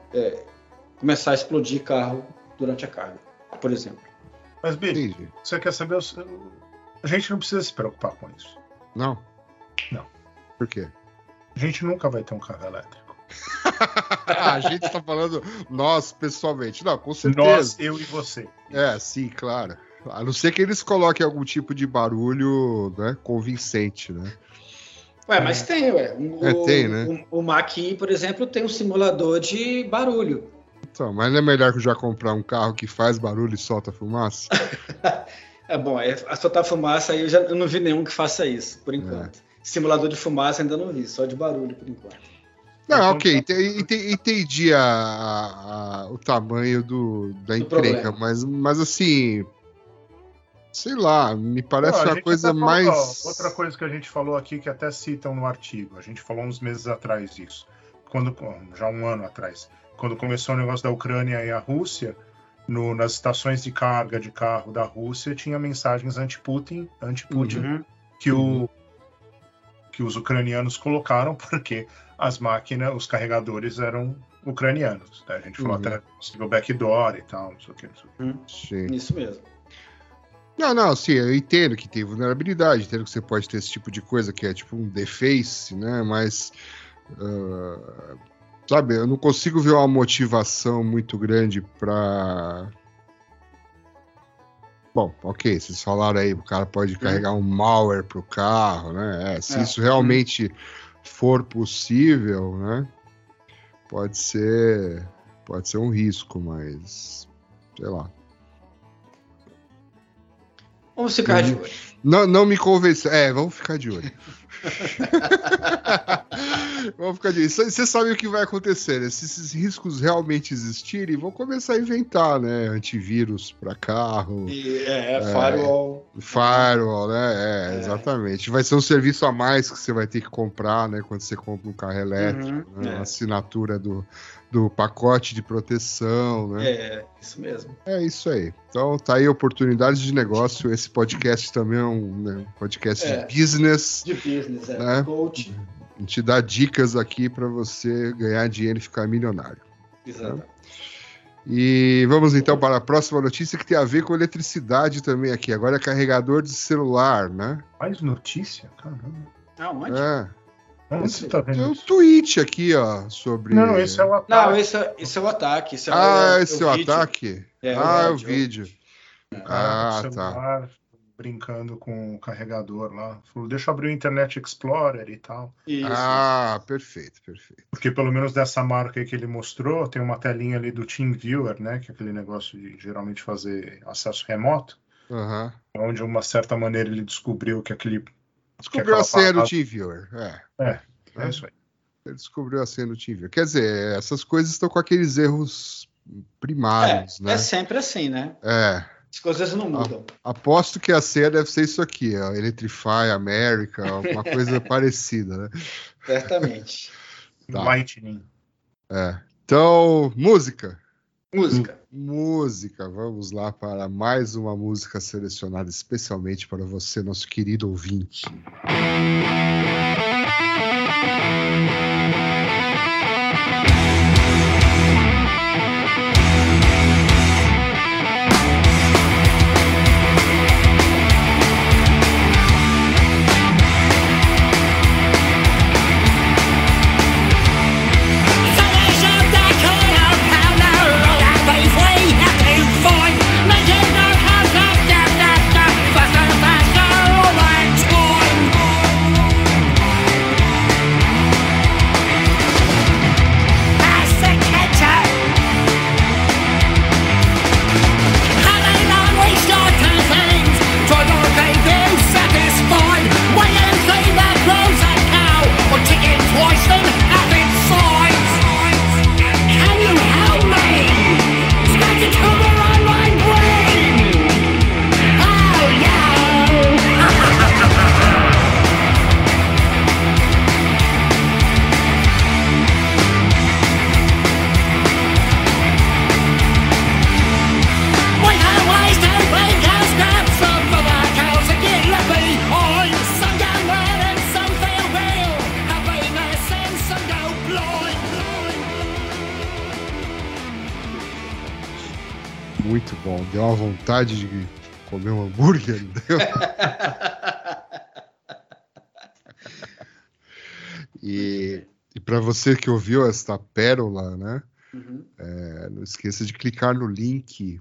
começar a explodir carro durante a carga, por exemplo. Mas, Billy, Entendi. você quer saber? o seu- A gente não precisa se preocupar com isso. Não? Não. Por quê? A gente nunca vai ter um carro elétrico. A gente tá falando nós pessoalmente. Não, com certeza. Nós, eu e você. É, sim, claro. A não ser que eles coloquem algum tipo de barulho né, convincente, né? Ué, mas tem, ué. O, É, tem, né? O, o Mach-E, por exemplo, tem um simulador de barulho. Então, mas não é melhor que eu já comprar um carro que faz barulho e solta fumaça? É bom, é, a soltar fumaça aí eu já eu não vi nenhum que faça isso, por enquanto. Simulador de fumaça ainda não vi, só de barulho por enquanto. Não, ok, ente- ente- entendi a- a- a- o tamanho do, da Do encrenca, mas, mas assim. Sei lá, me parece Não, a uma coisa até falou, mais. ó, outra coisa que a gente falou aqui que até citam no artigo, a gente falou uns meses atrás isso, quando já um ano atrás, quando começou o negócio da Ucrânia e a Rússia, no- nas estações de carga de carro da Rússia tinha mensagens anti-Putin, anti-Putin Uhum. que o que os ucranianos colocaram porque as máquinas, os carregadores eram ucranianos. né? A gente falou Uhum. até possível backdoor e tal, não sei o que, não sei o que. Sim. Isso mesmo. Não, não, sim, eu entendo que tem vulnerabilidade, entendo que você pode ter esse tipo de coisa que é tipo um deface, né? Mas. ah, sabe, eu não consigo ver uma motivação muito grande pra. Bom, ok, vocês falaram aí, o cara pode carregar um malware pro carro, né? É, se É. isso realmente for possível, né? Pode ser. Pode ser um risco, mas. Sei lá. Vamos ficar de Uhum. olho. Não, não me convenceu. É, vamos ficar de olho. vamos ficar de olho. Você sabe o que vai acontecer, né? Se esses riscos realmente existirem, vão começar a inventar, né? Antivírus para carro, E, é, é, firewall. firewall, né? É, É. exatamente. Vai ser um serviço a mais que você vai ter que comprar, né? Quando você compra um carro elétrico, Uhum, né? é. Assinatura do, do pacote de proteção, né? É, isso mesmo. É isso aí. Então tá aí oportunidades de negócio. Esse podcast também é um né, podcast É. de business. De business, é. Né? Coach. A gente dá dicas aqui para você ganhar dinheiro e ficar milionário. Exatamente. E vamos então para a próxima notícia que tem a ver com eletricidade também aqui. Agora é carregador de celular, né? Mais notícia? Caramba. Aonde? É. Onde tá Tem um tweet aqui, ó, sobre. Não, esse é o ataque. Não, esse é, esse é o ataque. Esse é Ah, o, esse é o vídeo. ataque? É, ah, é o vídeo. Ah, com tá. celular, brincando com o carregador lá. Falou, deixa eu abrir o Internet Explorer e tal. Isso. Ah, perfeito, perfeito. Porque pelo menos dessa marca aí que ele mostrou, tem uma telinha ali do TeamViewer, né? Que é aquele negócio de geralmente fazer acesso remoto. Aham. Onde, de uma certa maneira, ele descobriu que aquele. Descobriu a senha do parada- TeamViewer. É. É isso aí. Ele descobriu a senha do TeamViewer. Quer dizer, essas coisas estão com aqueles erros primários, é, né? é sempre assim, né? É. As coisas não mudam. Aposto que a senha deve ser isso aqui, ó. Electrify America, alguma coisa parecida, né? Certamente. Tá. Lightning. É. Então, música. Música. Música, vamos lá para mais uma música selecionada especialmente para você, nosso querido ouvinte. Twice vontade de comer um hambúrguer, não deu? E, e para você que ouviu esta pérola, né? Uhum. é, não esqueça de clicar no link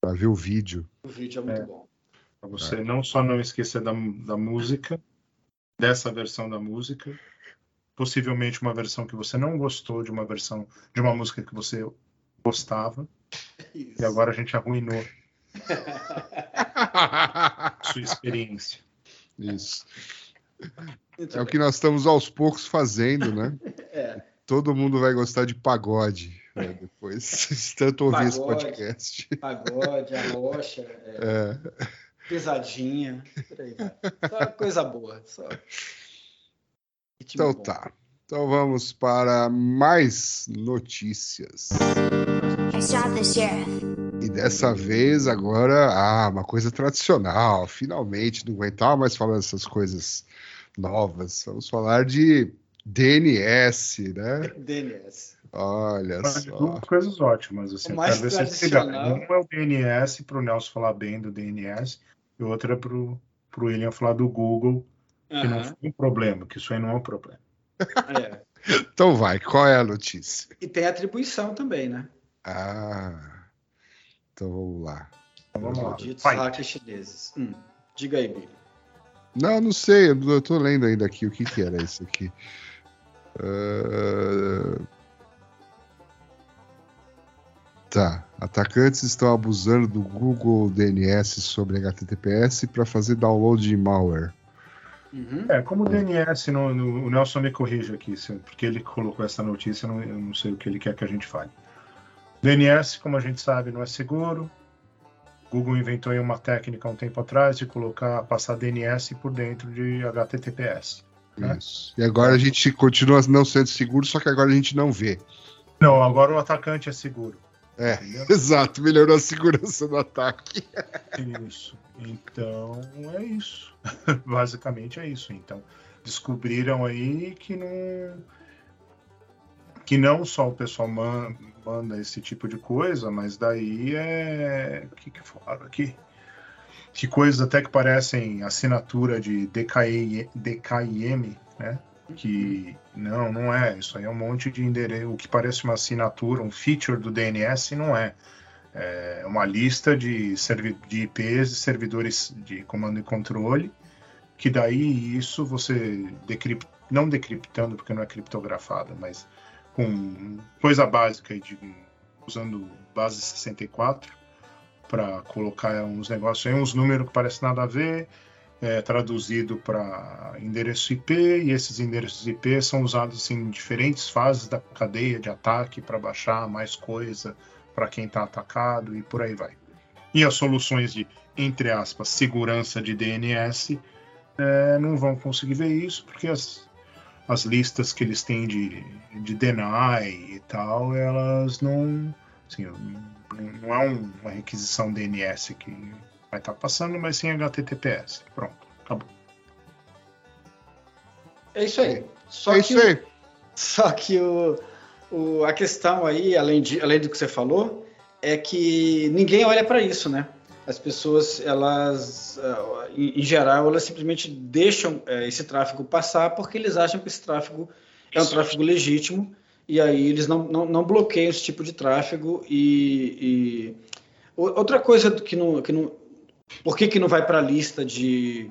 para ver o vídeo. O vídeo é muito É. bom. Pra você não só não esquecer da, da música, dessa versão da música, possivelmente uma versão que você não gostou de uma versão de uma música que você gostava, Isso. e agora a gente arruinou sua experiência. Isso. É o que nós estamos aos poucos fazendo, né? É, Todo mundo vai gostar de pagode né, depois, de tanto ouvir esse Pagode. podcast. pagode, a rocha, é, É, pesadinha, por aí vai. Só coisa boa. Só... Então bom. tá. Então vamos para mais notícias. Sheriff. E dessa vez, agora, ah, uma coisa tradicional. Finalmente, não aguentava mais falar dessas coisas novas. Vamos falar de DNS, né? DNS. Olha Mas só. duas coisas ótimas. Assim, O mais tradicional. Um é o DNS, para o Nelson falar bem do DNS, e outra é para o William falar do Google, que não Aham, foi um problema, que isso aí não é um problema. é. Então vai, qual é a notícia? E tem atribuição também, né? Ah, então vamos lá. Vamos lá. Malditos hackers chineses. Hum, diga aí, Billy. Não, não sei, eu tô lendo ainda aqui o que que era isso aqui. Ah, Tá. Atacantes estão abusando do Google DNS sobre HTTPS para fazer download de malware. Uhum. É, como o DNS, no, no- o Nelson me corrige aqui, porque ele colocou essa notícia, eu não, eu não sei o que ele quer que a gente fale. DNS, como a gente sabe, não é seguro. Google inventou aí uma técnica um tempo atrás de colocar, passar DNS por dentro de HTTPS. É. Isso. E agora a gente continua não sendo seguro, só que agora a gente não vê. Não, agora o atacante é seguro. É, Entendeu? exato, melhorou a segurança do ataque. Isso. Então é isso. Basicamente é isso. Então descobriram aí que não que não só o pessoal man- manda esse tipo de coisa, mas daí é o que que falaram aqui? Que coisas até que parecem assinatura de DKI, DKIM, né? Que não, não é. Isso aí é um monte de endereço. O que parece uma assinatura, um feature do DNS, não é. É uma lista de, de IPs e servidores de comando e controle, que daí isso você não decriptando, porque não é criptografado, mas com coisa básica de, usando base 64 para colocar uns negócios aí, uns números que parecem nada a ver, é, traduzido para endereço IP, e esses endereços IP são usados em diferentes fases da cadeia de ataque para baixar mais coisa para quem está atacado e por aí vai. E as soluções de, entre aspas, segurança de DNS é, não vão conseguir ver isso, porque as, as listas que eles têm de, de deny e tal, elas não. Assim, não, é um- uma requisição DNS que vai estar passando, mas sim HTTPS. Pronto, acabou. É isso aí. Só é que, isso aí. Só que o, o- a questão aí, além, de, além do que você falou, é que ninguém olha para isso, né? As pessoas, elas, ah, em, geral, elas simplesmente deixam eh, esse tráfego passar porque eles acham que esse tráfego é um tráfego legítimo e aí eles não, não, não bloqueiam esse tipo de tráfego e, e- outra coisa que não, que não por que, que não vai para a lista de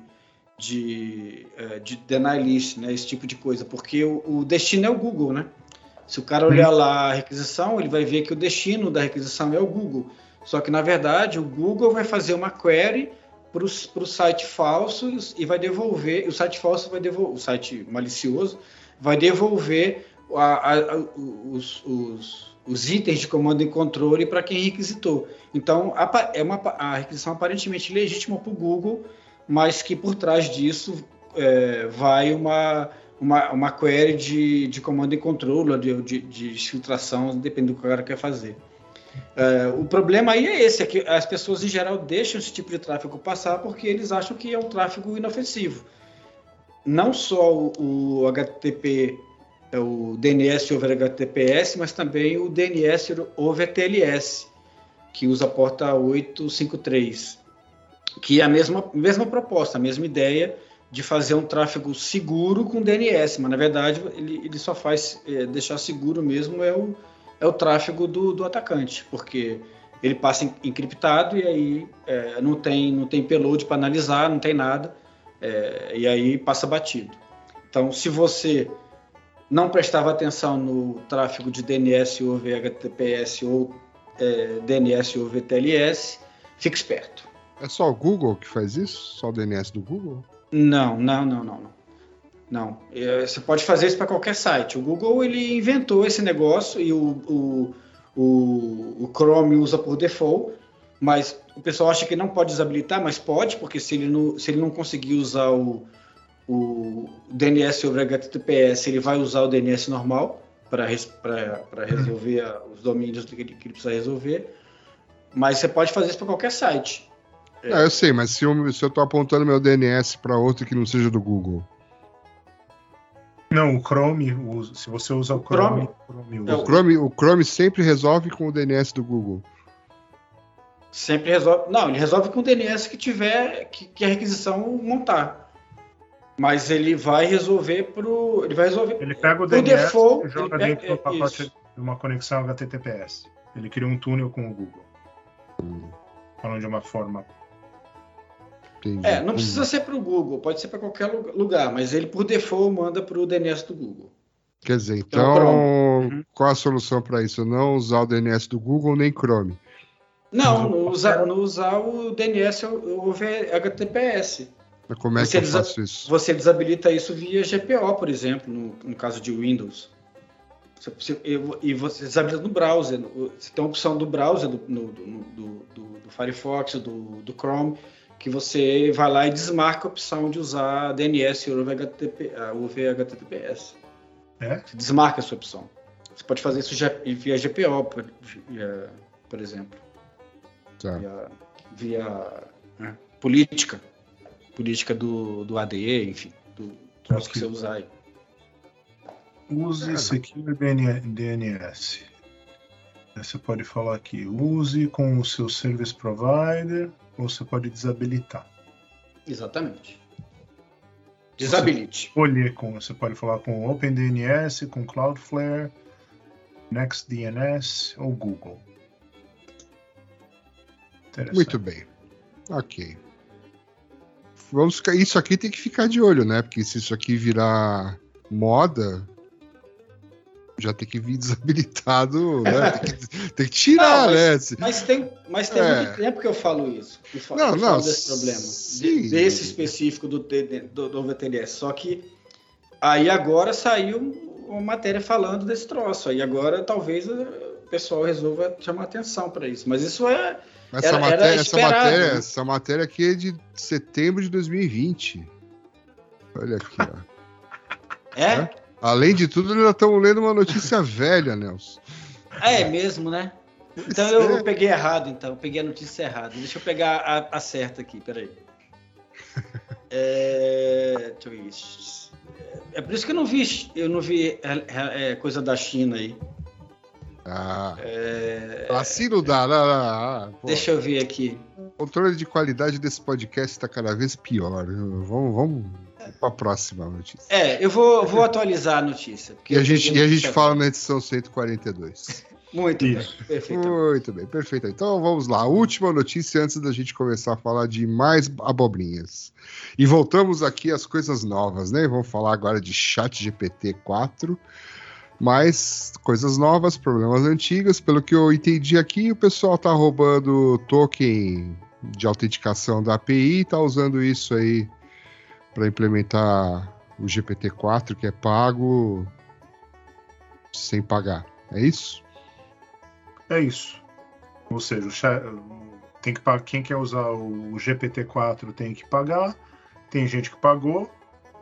de, eh, de deny list, né, esse tipo de coisa, porque o, o destino é o Google, né? Se o cara olhar lá a requisição, ele vai ver que o destino da requisição é o Google. Só que, na verdade, o Google vai fazer uma query para o site falso e vai devolver, o site falso vai devolver, o site malicioso vai devolver a- a- a- os, os- os itens de comando e controle para quem requisitou. Então, é uma, a requisição aparentemente legítima para o Google, mas que por trás disso é, vai uma, uma, uma query de, de comando e controle, de, de, de filtração, depende do que o cara quer fazer. É, o problema aí é esse, é que as pessoas em geral deixam esse tipo de tráfego passar porque eles acham que é um tráfego inofensivo. Não só o, o HTTP, é o DNS over HTTPS, mas também o DNS over TLS, que usa a porta 853 que é a mesma, mesma proposta, a mesma ideia de fazer um tráfego seguro com DNS, mas na verdade ele, ele só faz é, deixar seguro mesmo é o, é o tráfego do, do atacante, porque ele passa en- encriptado e aí é, não tem não tem payload para analisar, não tem nada, é, e aí passa batido. Então, se você não prestava atenção no tráfego de DNS over HTTPS ou é, DNS over TLS, fique esperto. É só o Google que faz isso? Só o DNS do Google? Não, não, não, não, não. Não. É, Você pode fazer isso para qualquer site. O Google ele inventou esse negócio e o, o, o, o Chrome usa por default, mas o pessoal acha que não pode desabilitar, mas pode, porque se ele não, se ele não conseguir usar o, o DNS sobre HTTPS, ele vai usar o DNS normal para resolver a- os domínios que ele, que ele precisa resolver. Mas você pode fazer isso para qualquer site. Ah, eu sei, mas se eu, tô apontando meu DNS para outro que não seja do Google. Não, o Chrome, usa- se você usa o Chrome, o Chrome usa. É, O Chrome, o Chrome sempre resolve com o DNS do Google. Sempre resolve. Não, ele resolve com o DNS que tiver, que, que a requisição montar. Mas ele vai resolver pro. Ele vai resolver. Ele pega o DNS default, e joga dentro do pacote isso. de uma conexão HTTPS. Ele cria um túnel com o Google. Falando de uma forma. Entendi. É, não precisa ser para o Google, pode ser para qualquer lu- lugar, mas ele por default manda para o DNS do Google. Quer dizer, Então, então, Chrome. Uhum. qual a solução para isso? Não usar o DNS do Google nem Chrome. Não, não usar, não usar o DNS ou o HTTPS. Mas como é que Você eu desa- faço isso? Você desabilita isso via GPO, por exemplo, no, no caso de Windows. Você- e você desabilita no browser. Você tem a opção do browser, do, no- do, do- do- do Firefox, do, do Chrome, que você vai lá e desmarca a opção de usar DNS over, HTTP, ah, over HTTPS. É? Você desmarca essa opção. Você pode fazer isso via GPO, por, via- por exemplo. Tá. Via, via, né, política. Política do, do ADE, enfim. Do troço que você usar aí. Use É. Secure DN- DNS. Você pode falar aqui, use com o seu service provider, ou você pode desabilitar. Exatamente. Desabilite. Escolher com, você pode falar com OpenDNS, com Cloudflare, NextDNS ou Google. Interessante. Muito bem. Ok. Vamos ficar, isso aqui tem que ficar de olho, né? Porque se isso aqui virar moda, já tem que vir desabilitado, né? Tem que, tem que tirar, Não, mas- né? Mas tem, mas tem É. muito tempo que eu falo isso. Não, eu não, falo desse problema. sim. Desse específico do, do, do. Só que aí agora saiu uma matéria falando desse troço. Aí agora talvez o pessoal resolva chamar atenção para isso. Mas isso é. Essa, Era- era matéria, essa, esperado, matéria, né? essa matéria aqui é de setembro de 2020. Olha aqui, ó. É? Além de tudo, ainda estamos lendo uma notícia velha, Nelson. É, mesmo, né? Então Pois eu é. peguei errado, então. Eu peguei a notícia errada. Deixa eu pegar a, a certa aqui, peraí. É, deixa eu ver. É por isso que eu não vi, eu não vi é, é, coisa da China aí. Ah, É, assim não dá. Não, não, não. Deixa eu ver aqui. O controle de qualidade desse podcast está cada vez pior. Vamos, vamos para a próxima notícia. É, eu vou, vou atualizar a notícia. E a gente, e a gente fala na edição 142. Muito Isso. bem, perfeito. Muito bem, perfeito. Então vamos lá. Última notícia antes da gente começar a falar de mais abobrinhas. E voltamos aqui às coisas novas, né? Vamos falar agora de Chat GPT 4. Mas coisas novas, problemas antigos. Pelo que eu entendi aqui, o pessoal tá roubando token de autenticação da API e tá usando isso aí para implementar o GPT-4, que é pago sem pagar. É isso? É isso. Ou seja, tem que quem quer usar o GPT-4 tem que pagar. Tem gente que pagou.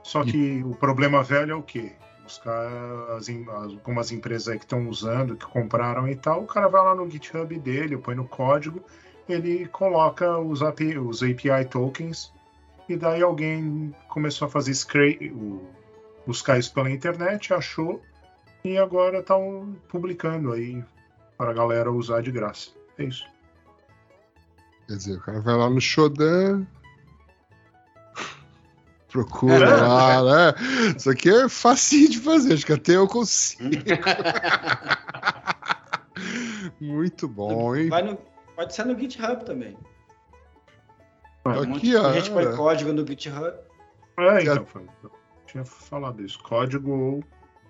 Só que o problema velho é o quê? Os caras, algumas empresas aí que estão usando, que compraram e tal, o cara vai lá no GitHub dele, põe no código, ele coloca os, API, os API tokens, e daí alguém começou a fazer scrape, o- buscar isso pela internet, achou, e agora estão publicando aí para a galera usar de graça. É isso. Quer dizer, o cara vai lá no Shodan. Procura É. lá, né? Isso aqui é facinho de fazer, acho que até eu consigo. Muito bom, hein? Vai no- pode ser no GitHub também. Um monte Aqui, de ó. gente põe código no GitHub. É, então, foi, eu tinha falado isso. Código ou.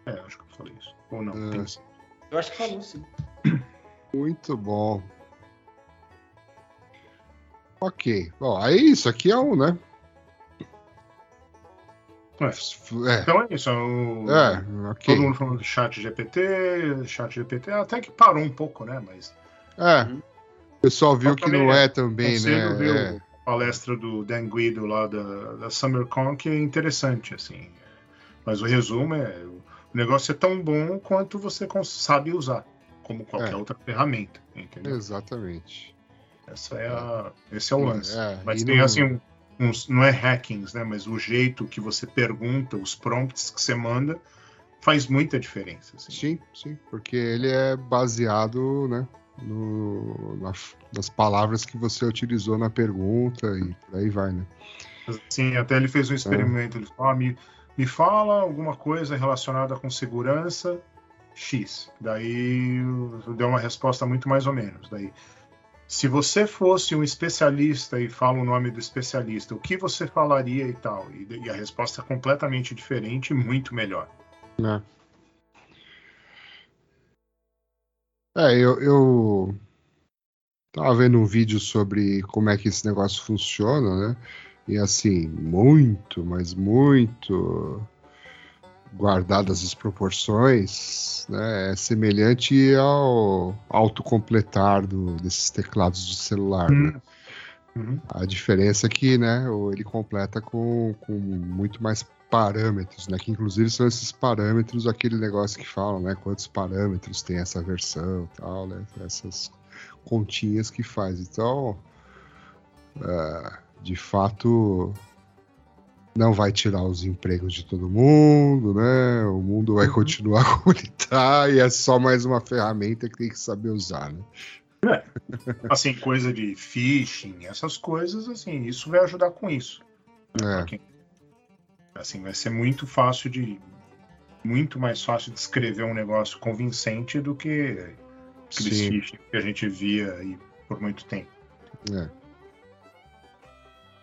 É, acho que eu falei isso. Ou não, É. tem. Eu acho que falou sim. Muito bom. Ok. Bom, aí isso aqui é um, né? É, Então é isso. O, é, ok. Todo mundo falando do chat GPT, chat GPT, até que parou um pouco, né? Mas É, o pessoal viu que não é é também, né? a palestra do Dan Guido lá da, da SummerCon, que é interessante, assim. Mas o resumo é: o negócio é tão bom quanto você sabe usar, como qualquer É. outra ferramenta, É, entendeu? exatamente. Essa é a, esse é o lance. É, Mas tem não- assim uns, não é hackings, né? Mas o jeito que você pergunta, os prompts que você manda, faz muita diferença. assim. Sim, sim, porque ele é baseado, né, no, na- nas palavras que você utilizou na pergunta e por aí vai, né? Sim, até ele fez um experimento. Ele falou: ah, me, me fala alguma coisa relacionada com segurança X. Daí deu uma resposta muito mais ou menos. Daí, se você fosse um especialista e fala o nome do especialista, o que você falaria e tal? E, e a resposta é completamente diferente e muito melhor. né? É, eu, eu tava vendo um vídeo sobre como é que esse negócio funciona, né? E assim, muito, mas muito guardadas as proporções, né? É semelhante ao autocompletar do, desses teclados de celular, né? Uhum. A diferença é que, né, ele completa com, com muito mais parâmetros, né? Que inclusive são esses parâmetros, aquele negócio que falam, né? Quantos parâmetros tem essa versão e tal, né? Essas continhas que faz. Então, é, de fato, não vai tirar os empregos de todo mundo, né? O mundo vai continuar como ele tá e é só mais uma ferramenta que tem que saber usar, né? Assim, coisa de phishing, essas coisas, assim, isso vai ajudar com isso. É. pra quem- Assim, vai ser muito fácil de. Muito mais fácil de escrever um negócio convincente do que que a gente via aí por muito tempo. É.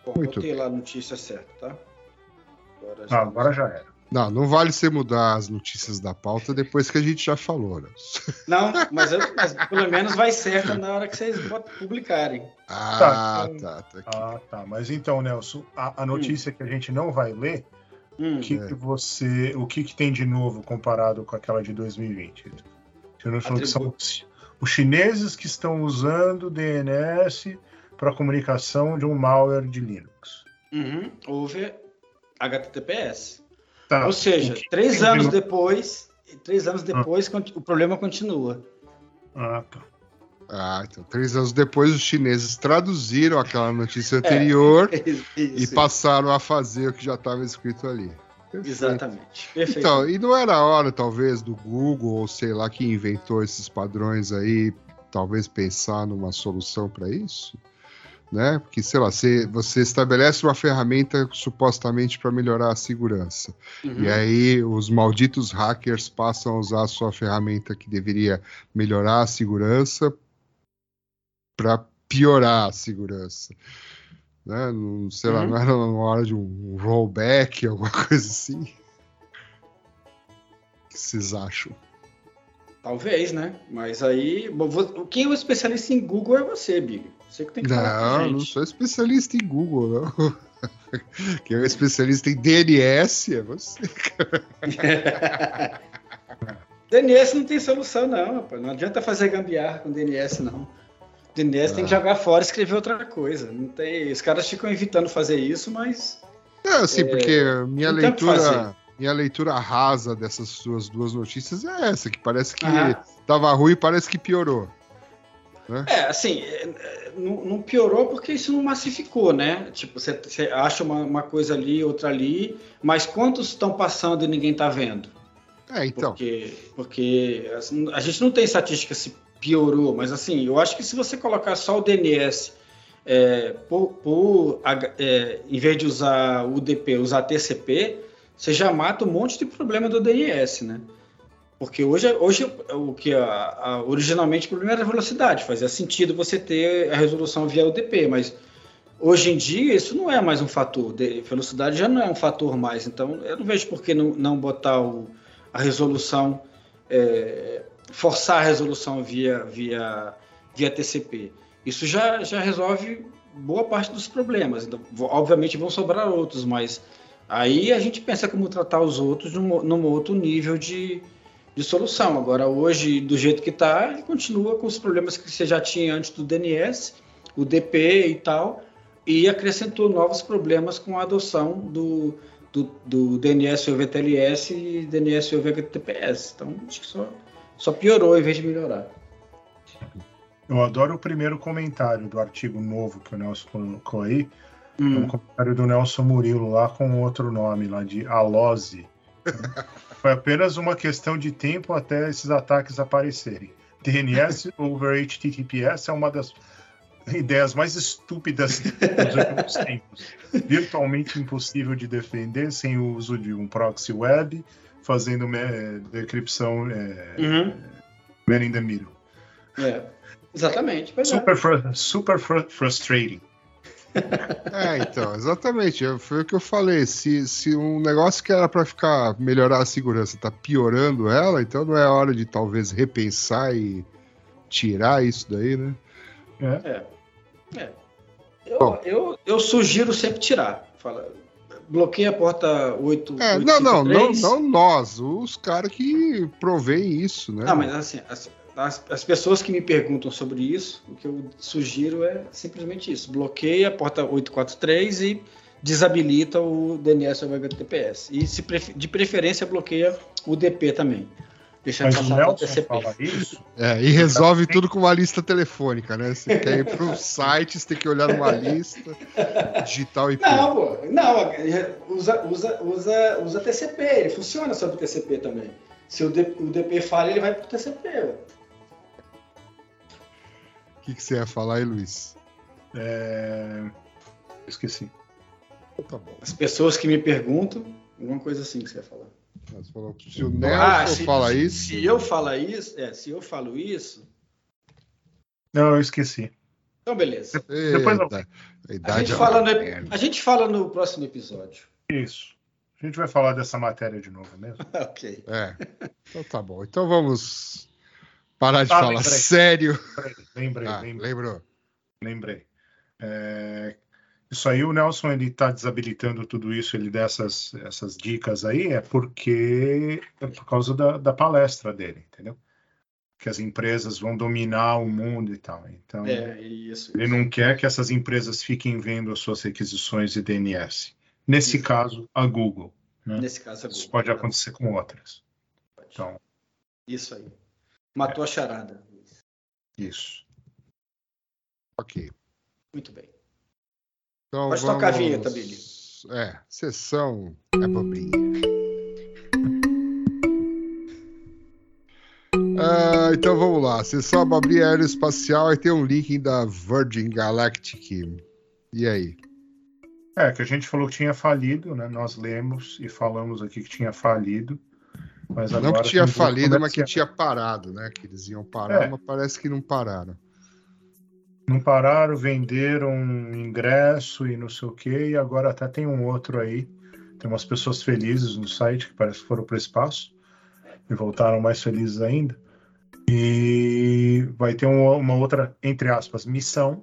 Bom, Muito botei lá a notícia certa, tá? Agora Ah, agora já era. Não, não vale você mudar as notícias da pauta depois que a gente já falou, né? Não, mas, eu- mas pelo menos vai certa na hora que vocês publicarem. Ah, então- tá, tá. aqui. Ah, tá. Mas então, Nelson, a, a notícia que a gente não vai ler, Hum, o que, É. que você. O que, que tem de novo comparado com aquela de 2020? Você não falou que são os, chineses que estão usando DNS para comunicação de um malware de Linux. uhum, houve HTTPS. Tá. Ou seja, três de anos novo? depois, três anos depois, conti- o problema continua. Ah, tá. Ah, então, três anos depois, os chineses traduziram aquela notícia anterior e Isso, passaram a fazer o que já estava escrito ali. Perfeito. Exatamente. Perfeito. Então, e não era a hora, talvez, do Google, ou sei lá, que inventou esses padrões aí, talvez pensar numa solução para isso? Né? Porque, sei lá, você, você estabelece uma ferramenta supostamente para melhorar a segurança. Uhum. E aí os malditos hackers passam a usar a sua ferramenta que deveria melhorar a segurança para piorar a segurança. Né? Não, sei lá, Uhum. não era uma hora de um rollback, alguma coisa assim? O que vocês acham? Talvez, né? Mas aí, bom, quem é o especialista em Google é você, Big. Você que tem que falar com a Não, não sou especialista em Google, não. Quem é especialista em DNS é você. DNS não tem solução, não, rapaz. Não adianta fazer gambiarra com DNS, não. DNS tem que Ah. jogar fora e escrever outra coisa. Não tem... Os caras ficam evitando fazer isso, mas. É, assim, porque minha leitura, minha leitura rasa dessas suas duas notícias é essa, que parece que Aham. tava ruim e parece que piorou. É, assim, é, é, não, não piorou porque isso não massificou, né? Tipo, você, você acha uma, uma coisa ali, outra ali, mas quantos estão passando e ninguém tá vendo? É, então. Porque, porque assim, a gente não tem estatística se piorou, mas assim, eu acho que se você colocar só o DNS, é, por, por, é, em vez de usar o UDP, usar TCP, você já mata um monte de problema do DNS, né? Porque hoje, hoje o que a- a- originalmente o problema era a velocidade, fazia sentido você ter a resolução via UDP, mas hoje em dia isso não é mais um fator, de, velocidade já não é um fator mais, então eu não vejo por que não, não botar o, a resolução, é, forçar a resolução via, via, via TCP. Isso já, já resolve boa parte dos problemas. Então, obviamente vão sobrar outros, mas Aí a gente pensa como tratar os outros num, num outro nível de, de solução. Agora, hoje, do jeito que está, ele continua com os problemas que você já tinha antes do DNS, o DP e tal, e acrescentou novos problemas com a adoção do, do, do DNS over TLS e DNS over HTTPS. Então, acho que só, só piorou em vez de melhorar. Eu adoro o primeiro comentário do artigo novo que o Nelson colocou aí. É Hum. um comentário do Nelson Murilo lá com outro nome lá de Alose. Foi apenas uma questão de tempo até esses ataques aparecerem. DNS over HTTPS é uma das ideias mais estúpidas dos últimos tempos. Virtualmente impossível de defender sem o uso de um proxy web, fazendo decrypção é, Uhum. man in the middle. É, exatamente. Pois é. Super, fru- super fru- frustrating. É, então, exatamente. é, Foi o que eu falei. Se, se um negócio que era para ficar melhorar a segurança tá piorando ela, então não é hora de talvez repensar e tirar isso daí, né? É. Eu, Bom. eu, eu sugiro sempre tirar. Fala, bloqueia a porta 8. É, não, não, não, 853. não nós, os caras que provêm isso, né? Não, mas assim, as, as, as pessoas que me perguntam sobre isso, o que eu sugiro é simplesmente isso: bloqueia a porta 843 e desabilita o DNS over HTTPS. E se de preferência bloqueia o DP também. Deixa Mas o passar para o Nelson TCP. fala isso. É, e resolve tudo com uma lista telefônica, né? Você quer ir pro site, você tem que olhar numa lista, digitar o IP. Não, pô, não, usa, usa, usa, usa TCP, ele funciona sobre TCP também. Se o, D- o DP falha, ele vai pro TCP. ué. O que, que você ia falar aí, Luiz? É... Esqueci. Tá bom. As pessoas que me perguntam, alguma coisa assim que você ia falar. Você falou, Se o Nelson Ah, se, fala se- isso. Se eu falar isso, é, se eu falo isso, Não, eu esqueci. então beleza. Depois eu- Eita, a gente, é fala no, a gente fala no próximo episódio. Isso. A gente vai falar dessa matéria de novo mesmo. ok. É. Então tá bom. Então vamos parar de Ah, falar lembrei. sério. Lembrei, Ah, lembrei. lembrou? lembrei. É, Isso aí, o Nelson ele está desabilitando tudo isso, ele dessas essas dicas aí, é porque é por causa da, da palestra dele, entendeu? Que as empresas vão dominar o mundo e tal. Então, É, isso. ele não quer que essas empresas fiquem vendo as suas requisições de DNS. Nesse Isso. caso, a Google. Nesse caso, é Isso Google. pode acontecer com outras. Então, Isso aí. Matou a charada. isso. Ok. Muito bem. Então Pode vamos... tocar a vinheta, Billy. É, sessão é bobrinha. Ah, então vamos lá. Sessão abobrinha aeroespacial. Aí tem um link da Virgin Galactic. E aí? É, que a gente falou que tinha falido, né? Nós lemos e falamos aqui que tinha falido. Mas Não agora que tinha falido, mas que tinha parado, né? Que eles iam parar, É. mas parece que não pararam. Não pararam, venderam um ingresso e não sei o que, e agora até tem um outro aí. Tem umas pessoas felizes no site que parece que foram para o espaço e voltaram mais felizes ainda. E vai ter um- uma outra, entre aspas, missão,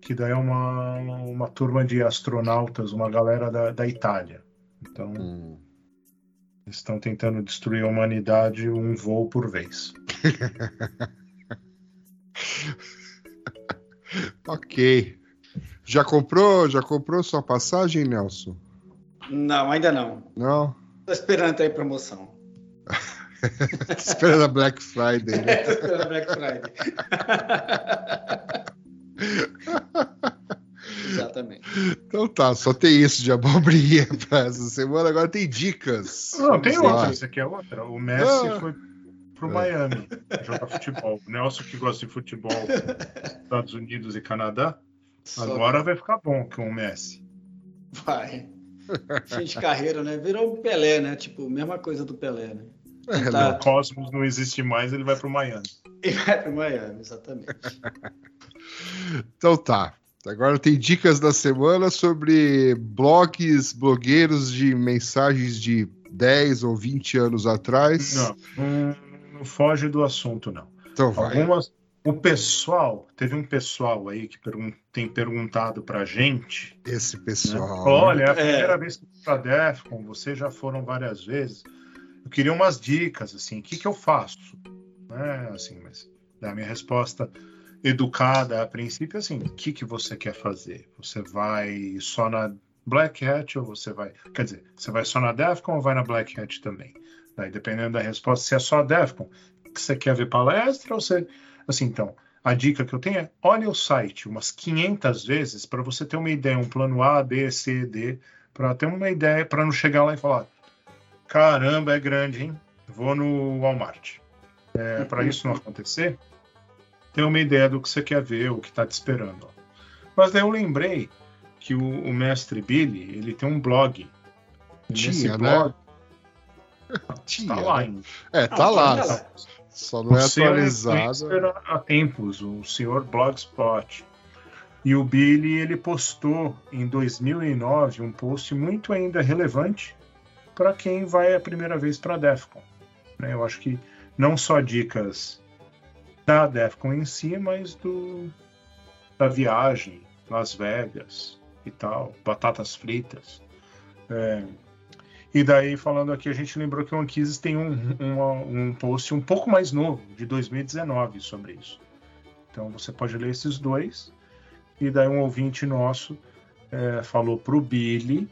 que daí é uma, uma turma de astronautas, uma galera da, da Itália. Então, Hum. estão tentando destruir a humanidade um voo por vez. Ok. Já comprou, já comprou sua passagem, Nelson? Não, ainda não. Não? Tô esperando aí promoção. Tô esperando a Black Friday, né? Tô esperando a Black Friday. Exatamente. Então tá, só tem isso de abobrinha pra essa semana. Agora tem dicas. Não, tem lá. outra, isso aqui é outra. O Messi Ah. foi pro É. Miami jogar futebol. O Nelson, que gosta de futebol, Estados Unidos e Canadá, Só agora vai ficar bom com o Messi. vai. Fim de carreira, né? Virou um Pelé, né? Tipo, mesma coisa do Pelé, né? É, Tá. O Cosmos não existe mais, ele vai pro Miami. E vai pro Miami, exatamente. Então tá. Agora tem dicas da semana sobre blogs, blogueiros de mensagens de 10 ou 20 anos atrás. Não, não, não foge do assunto, não. Então vai. Algumas, O pessoal, teve um pessoal aí que pergun- tem perguntado pra gente. Esse pessoal. Olha, é a É. primeira vez que eu fui pra Defcon, vocês já foram várias vezes. Eu queria umas dicas, assim, o que, que eu faço? Né, assim, mas da minha resposta educada a princípio, assim, o que, que você quer fazer? Você vai só na Black Hat ou você vai. Quer dizer, você vai só na Defcon ou vai na Black Hat também? Daí, dependendo da resposta, se é só Defcon, que você quer ver palestra ou você. Assim, então, a dica que eu tenho é olhe o site umas 500 vezes para você ter uma ideia, um plano A, B, C, D, para ter uma ideia, para não chegar lá e falar: caramba, é grande, hein? Vou no Walmart. É, para isso não acontecer, ter uma ideia do que você quer ver, o que está te esperando. Mas daí eu lembrei que o, o mestre Billy, ele tem um blog. Tinha, nesse né? Blog Tinha, tá lá né? ainda. É, tá Não, lá. tá lá. Só não é O seu atualizado. influencer há tempos, o senhor Blogspot. E o Billy, ele postou em 2009 um post muito ainda relevante para quem vai a primeira vez para a DEFCON. né? Eu acho que não só dicas da DEFCON em si, mas do da viagem, Las Vegas e tal, batatas fritas. É, e daí, falando aqui, a gente lembrou que o Anquises tem um, uma- um post um pouco mais novo, de 2019, sobre isso. Então você pode ler esses dois. E daí um ouvinte nosso é, falou pro Billy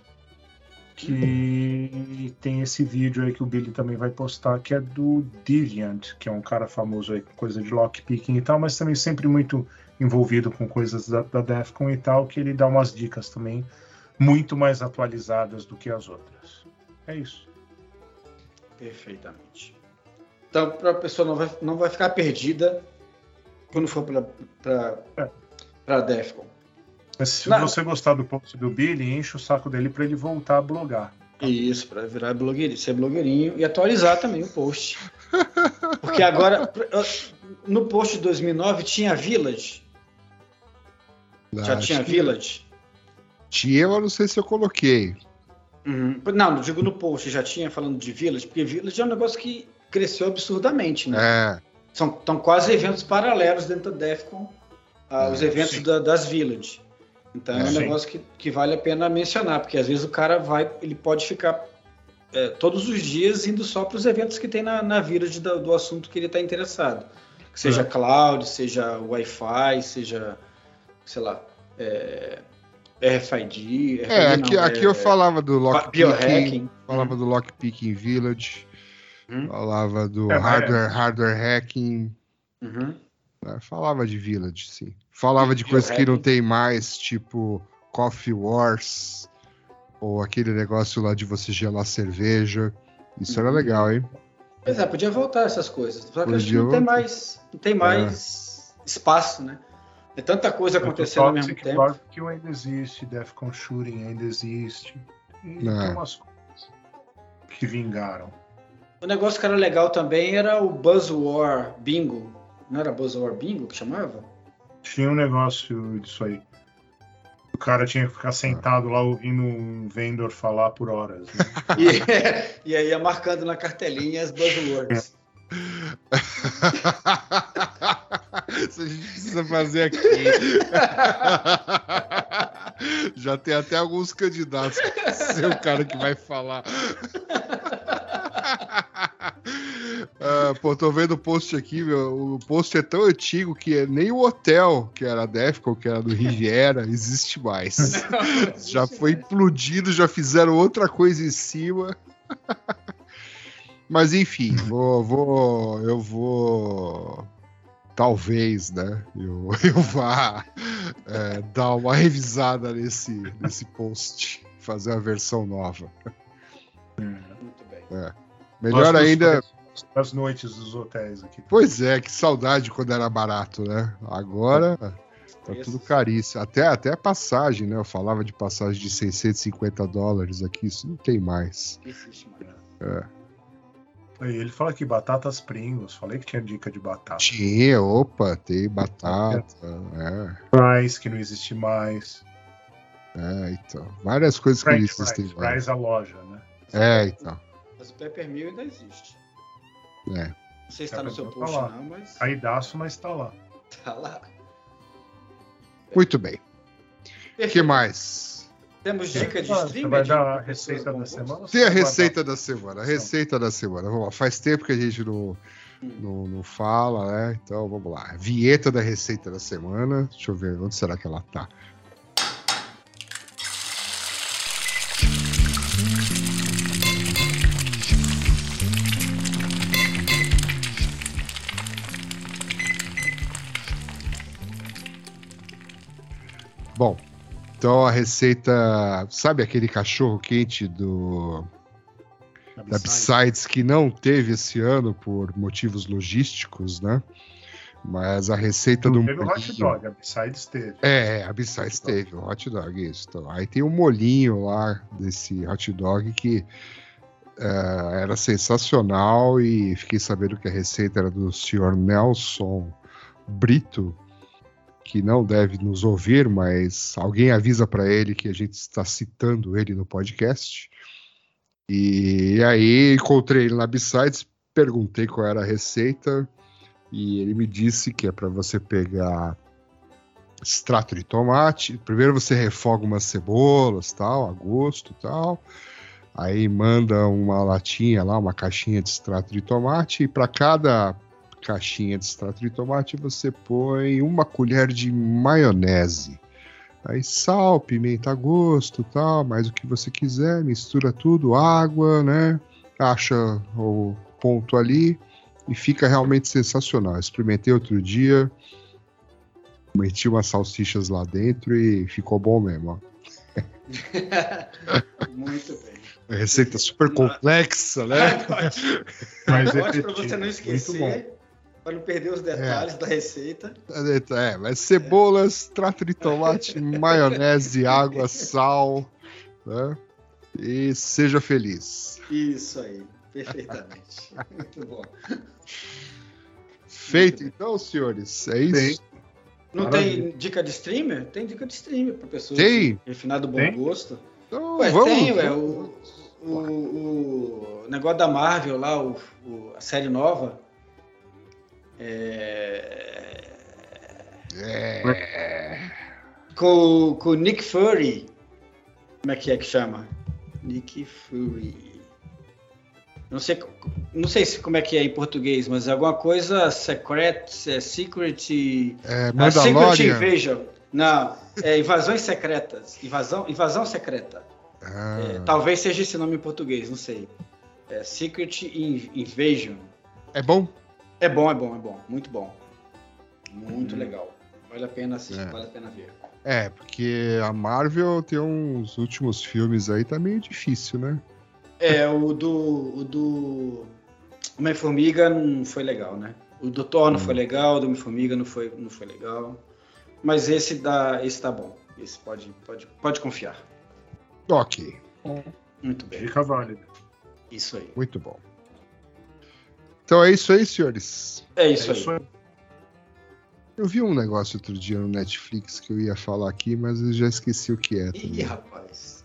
que tem esse vídeo aí que o Billy também vai postar, que é do Deviant, que é um cara famoso aí com coisa de lockpicking e tal, mas também sempre muito envolvido com coisas da, da Defcon e tal, que ele dá umas dicas também muito mais atualizadas do que as outras. É isso. Perfeitamente. Então, para a pessoa não vai, não vai ficar perdida quando for para É. a DEFCON. Mas se Não. você gostar do post do Billy, enche o saco dele para ele voltar a blogar. Isso, para virar blogueirinho, ser blogueirinho e atualizar também o post. Porque agora, no post de 2009 tinha Village. Já Acho tinha que Village? Tinha, mas não sei se eu coloquei. Uhum. Não, não digo no post, já tinha falando de Village, porque Village é um negócio que cresceu absurdamente, né? É, São tão quase eventos paralelos dentro da DEFCON, ah, É, os eventos da- das Village. Então é, É, um sim. negócio que, que vale a pena mencionar, porque às vezes o cara vai, ele pode ficar é, todos os dias indo só para os eventos que tem na, na Village do, do assunto que ele está interessado. Que seja É. cloud, seja Wi-Fi, seja, sei lá, é, RFID. é RFID aqui, não, aqui é, eu falava do lockpicking, falava do lockpicking village, Uhum. falava do É, hardware, hardware hacking, Uhum. né? falava de village, sim. Falava de coisas que não tem mais, tipo Coffee Wars, ou aquele negócio lá de você gelar cerveja. Isso era Uhum. legal, hein? Pois é, podia voltar essas coisas. Só que acho que Podia não tem mais, não tem mais espaço, né? É tanta coisa acontecendo ao mesmo Toxic tempo. Barbecue ainda existe, Defcon Shooting ainda existe. E É. tem umas coisas que vingaram. O negócio que era legal também era o Buzz War Bingo. Não era Buzz War Bingo que chamava? Tinha um negócio disso aí. O cara tinha que ficar sentado lá ouvindo um vendor falar por horas. né? E, e aí ia marcando na cartelinha as buzzwords. Isso a gente precisa fazer aqui. Já tem até alguns candidatos a ser o cara que vai falar. Ah, pô, tô vendo o post aqui, meu. O post é tão antigo que nem o hotel, que era a Defcon, que era do Riviera, existe mais. já foi implodido, já fizeram outra coisa em cima. Mas enfim, vou, vou, eu vou. Talvez, né? Eu, eu vá é, dar uma revisada nesse, nesse post, fazer uma versão nova. Muito bem. Melhor Gosto dos ainda. Das noites dos hotéis aqui. Pois é, que saudade quando era barato, né? Agora tá tudo caríssimo. Até, até a passagem, né? Eu falava de passagem de 650 dólares aqui, isso não tem mais. Existe mais. Aí ele fala que batatas Pringles. Falei que tinha dica de batata. Tinha, opa, tem batata, é, Fries, que não existe mais. é, então. Várias coisas que French existem fries, lá. fries a loja, né? É, então. Mas o Peppermill ainda existe. É. Não sei se está no seu Peppermill post tá lá. não, mas... Caidaço, mas tá lá. Tá lá. Muito bem. O que mais? Temos dica de stream? Você vai dar a receita da semana? Tem a receita da semana. A receita da semana. Vamos lá. Faz tempo que a gente não, não, não fala, né? Então vamos lá. Vinheta da receita da semana. Deixa eu ver. Onde será que ela tá? Bom, então a receita. Sabe aquele cachorro quente do da Besides que não teve esse ano por motivos logísticos, né? Mas a receita do Não teve o hot dog, a Besides teve. É, a Besides teve o hot dog, isso. Então, aí tem um molinho lá desse hot dog que eh, era sensacional e fiquei sabendo que a receita era do senhor Nelson Brito, que não deve nos ouvir, mas alguém avisa para ele que a gente está citando ele no podcast. E aí encontrei ele na Besides, perguntei qual era a receita e ele me disse que é para você pegar extrato de tomate. Primeiro você refoga umas cebolas, tal, a gosto, tal. Aí manda uma latinha lá, uma caixinha de extrato de tomate e para cada caixinha de extrato de tomate você põe uma colher de maionese. Aí sal, pimenta a gosto, tal, mais o que você quiser, mistura tudo, água, né? Acha o ponto ali e fica realmente sensacional. Experimentei outro dia, meti umas salsichas lá dentro e ficou bom mesmo. ó. Muito bem. Receita super complexa, né? Mas Ótimo para você não esquecer, para não perder os detalhes da receita. É, mas cebolas, extrato de tomate, maionese, água, sal, né? E seja feliz. Isso aí, perfeitamente. Muito bom. Feito então, senhores. É isso? Não Maravilha. tem dica de streamer? Tem dica de streamer para pessoas Tem? refinado bom Tem? gosto. Então, Ué, vamos. tem, ué, o, o, o negócio da Marvel lá, o, o- a série nova. É, É. com, com o Nick Fury. Como é que é que chama? Nick Fury. Não sei, não sei se como é que é em português, mas é alguma coisa secret, é secret, É, Secret. Invasion. Não, é invasões secretas, invasão, invasão secreta. Ah, É, talvez seja esse nome em português, não sei. É Secret In- Invasion. é bom? É bom, é bom, é bom, muito bom, muito legal. Vale a pena assistir, É. vale a pena ver. É, porque a Marvel tem uns últimos filmes aí, tá meio difícil, né? É, o do. O do. Homem-Formiga não foi legal, né? O do Thor não foi legal, o do Homem-Formiga não foi, não foi legal. Mas esse, dá, esse tá bom. Esse pode, pode, pode confiar. Ok, Muito bem. Dica válida. Isso aí. muito bom. Então é isso aí, senhores. É É isso aí. isso aí. Eu vi um negócio outro dia no Netflix que eu ia falar aqui, mas eu já esqueci o que é. Ih, também. rapaz.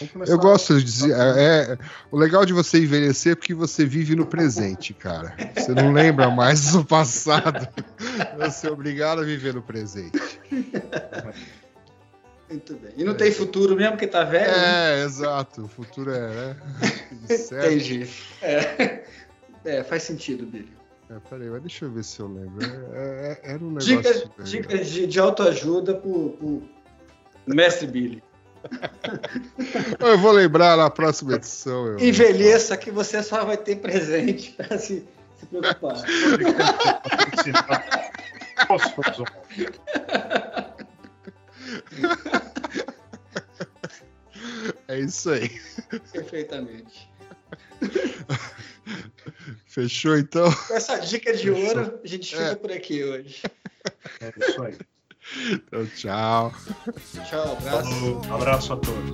Vamos começar Eu gosto de dizer. É, é- o legal de você envelhecer é porque você vive no presente, cara. Você não lembra mais do passado. Você é obrigado a viver no presente. Muito bem. E não tem futuro mesmo que tá velho? né? É, exato. O futuro é, né? Entendi. É. É, faz sentido, Billy. É, peraí, mas deixa eu ver se eu lembro. É- é- era um negócio. Dicas, dicas de, de autoajuda pro, pro Mestre Billy. Eu vou lembrar na próxima edição. eu- Envelheça que você só vai ter presente para se, se preocupar. Posso fazer É isso aí. Perfeitamente. Fechou, então? Com essa dica de Fechou. ouro, a gente fica é. por aqui hoje. É isso aí. Então, tchau. Tchau, abraço. Um Abraço a todos.